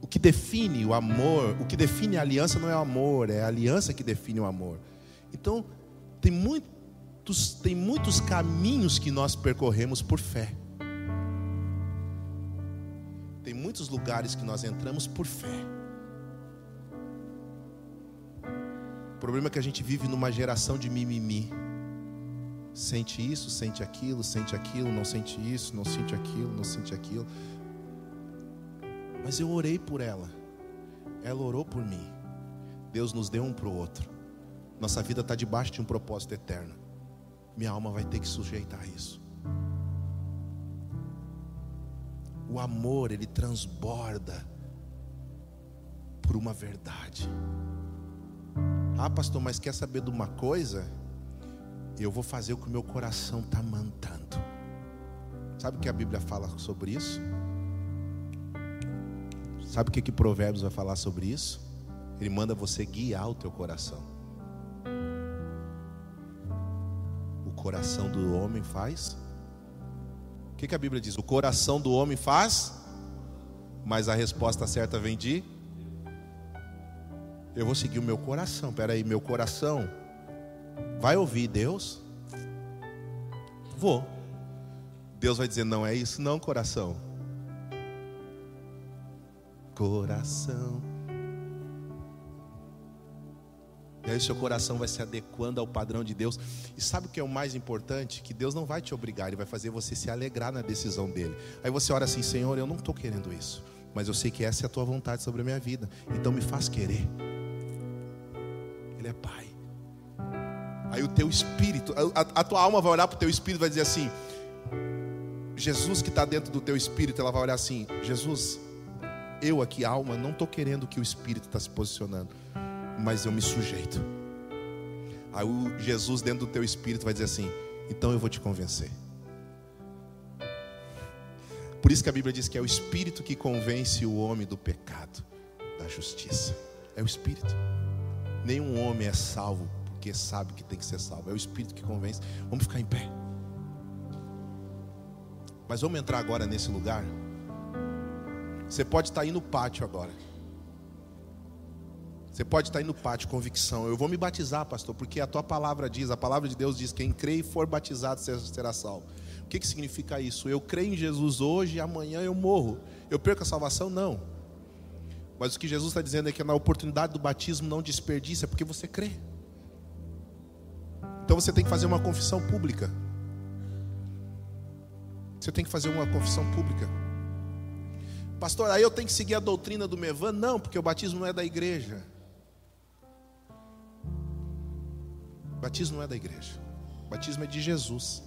O que define o amor, o que define a aliança não é o amor, é a aliança que define o amor. Então, tem muito, muitos, tem muitos caminhos que nós percorremos por fé. Tem muitos lugares que nós entramos por fé. O problema é que a gente vive numa geração de mimimi. Sente isso, sente aquilo, sente aquilo, não sente isso, não sente aquilo, não sente aquilo. Mas eu orei por ela. Ela orou por mim. Deus nos deu um para o outro. Nossa vida está debaixo de um propósito eterno. Minha alma vai ter que sujeitar isso. O amor, ele transborda por uma verdade. Ah, pastor, mas quer saber de uma coisa? Eu vou fazer o que o meu coração está mandando. Sabe o que a Bíblia fala sobre isso? Sabe o que, que Provérbios vai falar sobre isso? Ele manda você guiar o teu coração. O coração do homem faz. O que, que a Bíblia diz? O coração do homem faz, mas a resposta certa vem de. Eu vou seguir o meu coração. Peraí, meu coração vai ouvir Deus? Vou. Deus vai dizer: não é isso, não, coração. Coração E aí seu coração vai se adequando ao padrão de Deus. E sabe o que é o mais importante? Que Deus não vai te obrigar, Ele vai fazer você se alegrar na decisão dele. Aí você ora assim, Senhor, eu não estou querendo isso. Mas eu sei que essa é a tua vontade sobre a minha vida. Então me faz querer. Ele é Pai. Aí o teu espírito, a, a tua alma vai olhar para o teu espírito e vai dizer assim: Jesus que está dentro do teu espírito, ela vai olhar assim: Jesus, eu aqui, alma, não estou querendo que o espírito está se posicionando mas eu me sujeito. Aí o Jesus dentro do teu espírito vai dizer assim: então eu vou te convencer. Por isso que a Bíblia diz que é o espírito que convence o homem do pecado, da justiça. É o espírito. Nenhum homem é salvo porque sabe que tem que ser salvo. É o espírito que convence. Vamos ficar em pé. Mas vamos entrar agora nesse lugar. Você pode estar aí no pátio agora. Você pode estar aí no pátio, convicção. Eu vou me batizar, pastor, porque a tua palavra diz, a palavra de Deus diz: quem crê e for batizado será salvo. O que, que significa isso? Eu creio em Jesus hoje e amanhã eu morro. Eu perco a salvação? Não. Mas o que Jesus está dizendo é que na oportunidade do batismo não desperdiça, porque você crê. Então você tem que fazer uma confissão pública. Você tem que fazer uma confissão pública. Pastor, aí eu tenho que seguir a doutrina do Mevan? Não, porque o batismo não é da igreja. Batismo não é da igreja. Batismo é de Jesus.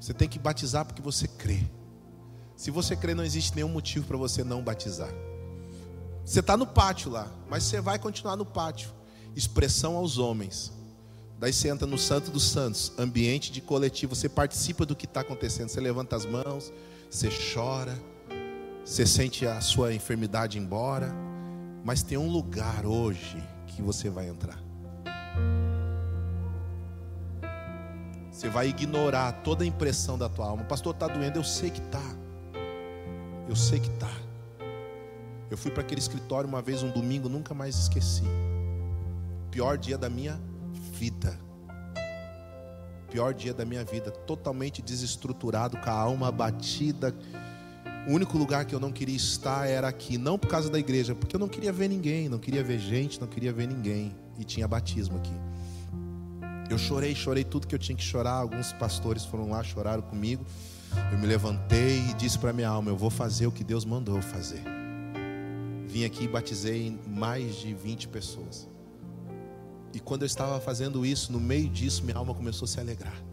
Você tem que batizar porque você crê. Se você crê, não existe nenhum motivo para você não batizar. Você está no pátio lá, mas você vai continuar no pátio. Expressão aos homens. Daí você entra no Santo dos Santos, ambiente de coletivo. Você participa do que está acontecendo. Você levanta as mãos, você chora, você sente a sua enfermidade embora. Mas tem um lugar hoje que você vai entrar. Você vai ignorar toda a impressão da tua alma. Pastor, está doendo? Eu sei que está. Eu sei que está. Eu fui para aquele escritório uma vez, um domingo, nunca mais esqueci. Pior dia da minha vida. Pior dia da minha vida. Totalmente desestruturado, com a alma abatida o único lugar que eu não queria estar era aqui, não por causa da igreja, porque eu não queria ver ninguém, não queria ver gente, não queria ver ninguém. E tinha batismo aqui. Eu chorei, chorei tudo que eu tinha que chorar. Alguns pastores foram lá, choraram comigo. Eu me levantei e disse para minha alma: Eu vou fazer o que Deus mandou fazer. Vim aqui e batizei mais de 20 pessoas. E quando eu estava fazendo isso, no meio disso, minha alma começou a se alegrar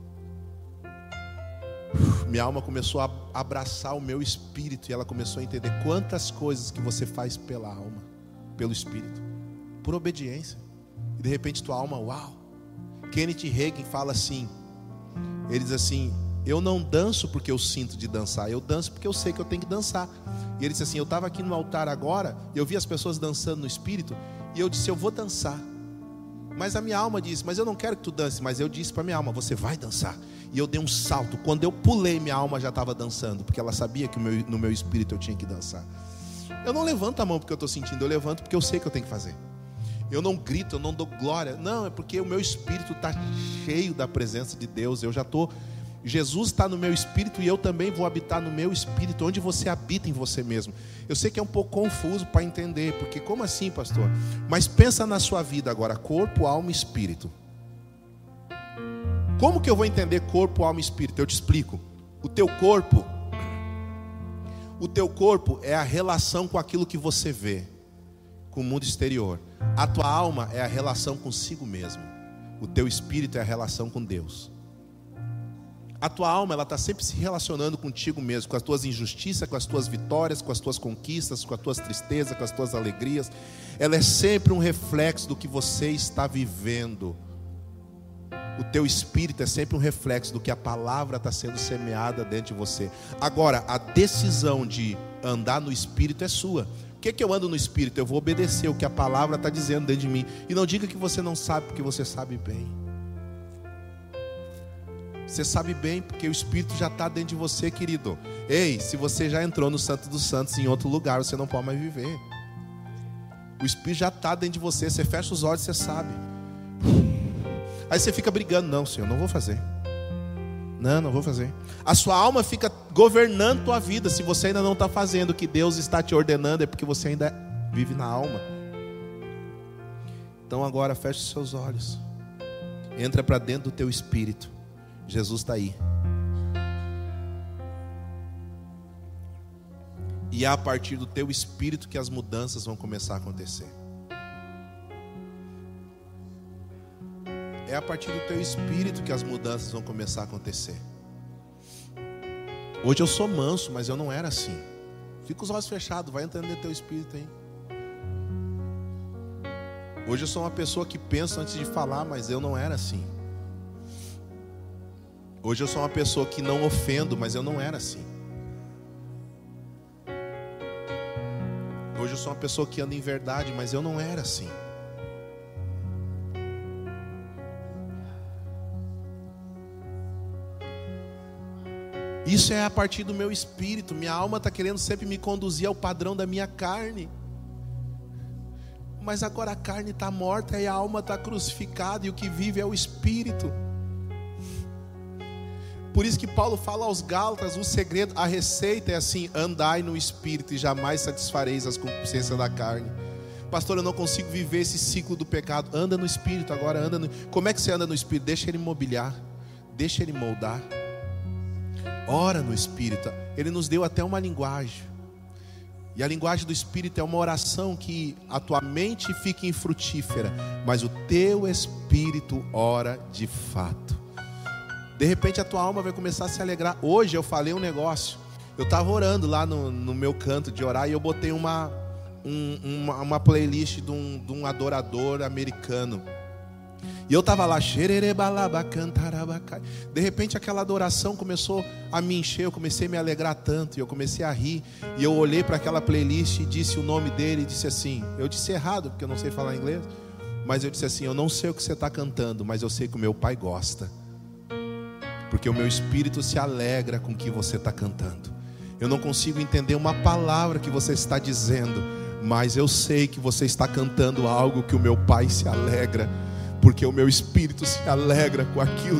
minha alma começou a abraçar o meu espírito e ela começou a entender quantas coisas que você faz pela alma, pelo espírito, por obediência. E de repente tua alma, uau. Kenneth Hagin fala assim: ele diz assim, eu não danço porque eu sinto de dançar, eu danço porque eu sei que eu tenho que dançar. E ele disse assim: eu estava aqui no altar agora, eu vi as pessoas dançando no espírito, e eu disse: eu vou dançar. Mas a minha alma disse: mas eu não quero que tu dance. Mas eu disse para minha alma: você vai dançar. E eu dei um salto. Quando eu pulei, minha alma já estava dançando, porque ela sabia que no meu espírito eu tinha que dançar. Eu não levanto a mão porque eu estou sentindo, eu levanto porque eu sei que eu tenho que fazer. eu não grito, eu não dou glória. Não, é porque o meu espírito está cheio da presença de Deus. Eu já estou. Jesus está no meu espírito e eu também vou habitar no meu espírito, onde você habita em você mesmo. Eu sei que é um pouco confuso para entender, porque como assim, pastor? Mas pensa na sua vida agora, corpo, alma e espírito. Como que eu vou entender corpo, alma e espírito? Eu te explico. O teu corpo, o teu corpo é a relação com aquilo que você vê, com o mundo exterior. A tua alma é a relação consigo mesmo. O teu espírito é a relação com Deus. A tua alma ela está sempre se relacionando contigo mesmo, com as tuas injustiças, com as tuas vitórias, com as tuas conquistas, com as tuas tristezas, com as tuas alegrias. Ela é sempre um reflexo do que você está vivendo. O teu espírito é sempre um reflexo do que a palavra está sendo semeada dentro de você. Agora, a decisão de andar no espírito é sua que, que eu ando no Espírito? Eu vou obedecer o que a palavra está dizendo dentro de mim. E não diga que você não sabe, porque você sabe bem. Você sabe bem, porque o Espírito já está dentro de você, querido. Ei, se você já entrou no Santo dos Santos em outro lugar, você não pode mais viver. O Espírito já está dentro de você. Você fecha os olhos, você sabe. Aí você fica brigando, não, Senhor, não vou fazer. Não, não vou fazer. A sua alma fica governando tua vida. Se você ainda não está fazendo o que Deus está te ordenando, é porque você ainda vive na alma. Então agora feche os seus olhos. Entra para dentro do teu espírito. Jesus está aí. E é a partir do teu espírito que as mudanças vão começar a acontecer. É a partir do teu espírito que as mudanças vão começar a acontecer. Hoje eu sou manso, mas eu não era assim. Fica os olhos fechados, vai entender teu espírito aí. Hoje eu sou uma pessoa que pensa antes de falar, mas eu não era assim. Hoje eu sou uma pessoa que não ofendo, mas eu não era assim. Hoje eu sou uma pessoa que anda em verdade, mas eu não era assim. Isso é a partir do meu espírito. Minha alma está querendo sempre me conduzir ao padrão da minha carne. Mas agora a carne está morta e a alma está crucificada, e o que vive é o espírito. Por isso que Paulo fala aos Gálatas: o segredo, a receita é assim: andai no espírito e jamais satisfareis as concupiscências da carne. Pastor, eu não consigo viver esse ciclo do pecado. Anda no espírito agora, anda no... Como é que você anda no espírito? Deixa ele mobiliar, deixa ele moldar. Ora no Espírito. Ele nos deu até uma linguagem. E a linguagem do Espírito é uma oração que a tua mente fica infrutífera, mas o teu espírito ora de fato. De repente a tua alma vai começar a se alegrar. Hoje eu falei um negócio. Eu estava orando lá no, no, meu canto de orar e eu botei uma, um, uma, uma, playlist de um, de um adorador americano. E eu estava lá, de repente aquela adoração começou a me encher, eu comecei a me alegrar tanto, e eu comecei a rir, e eu olhei para aquela playlist e disse o nome dele e disse assim, eu disse errado, porque eu não sei falar inglês, mas eu disse assim, eu não sei o que você está cantando, mas eu sei que o meu pai gosta, porque o meu espírito se alegra com o que você está cantando. Eu não consigo entender uma palavra que você está dizendo, mas eu sei que você está cantando algo que o meu pai se alegra porque o meu espírito se alegra com aquilo.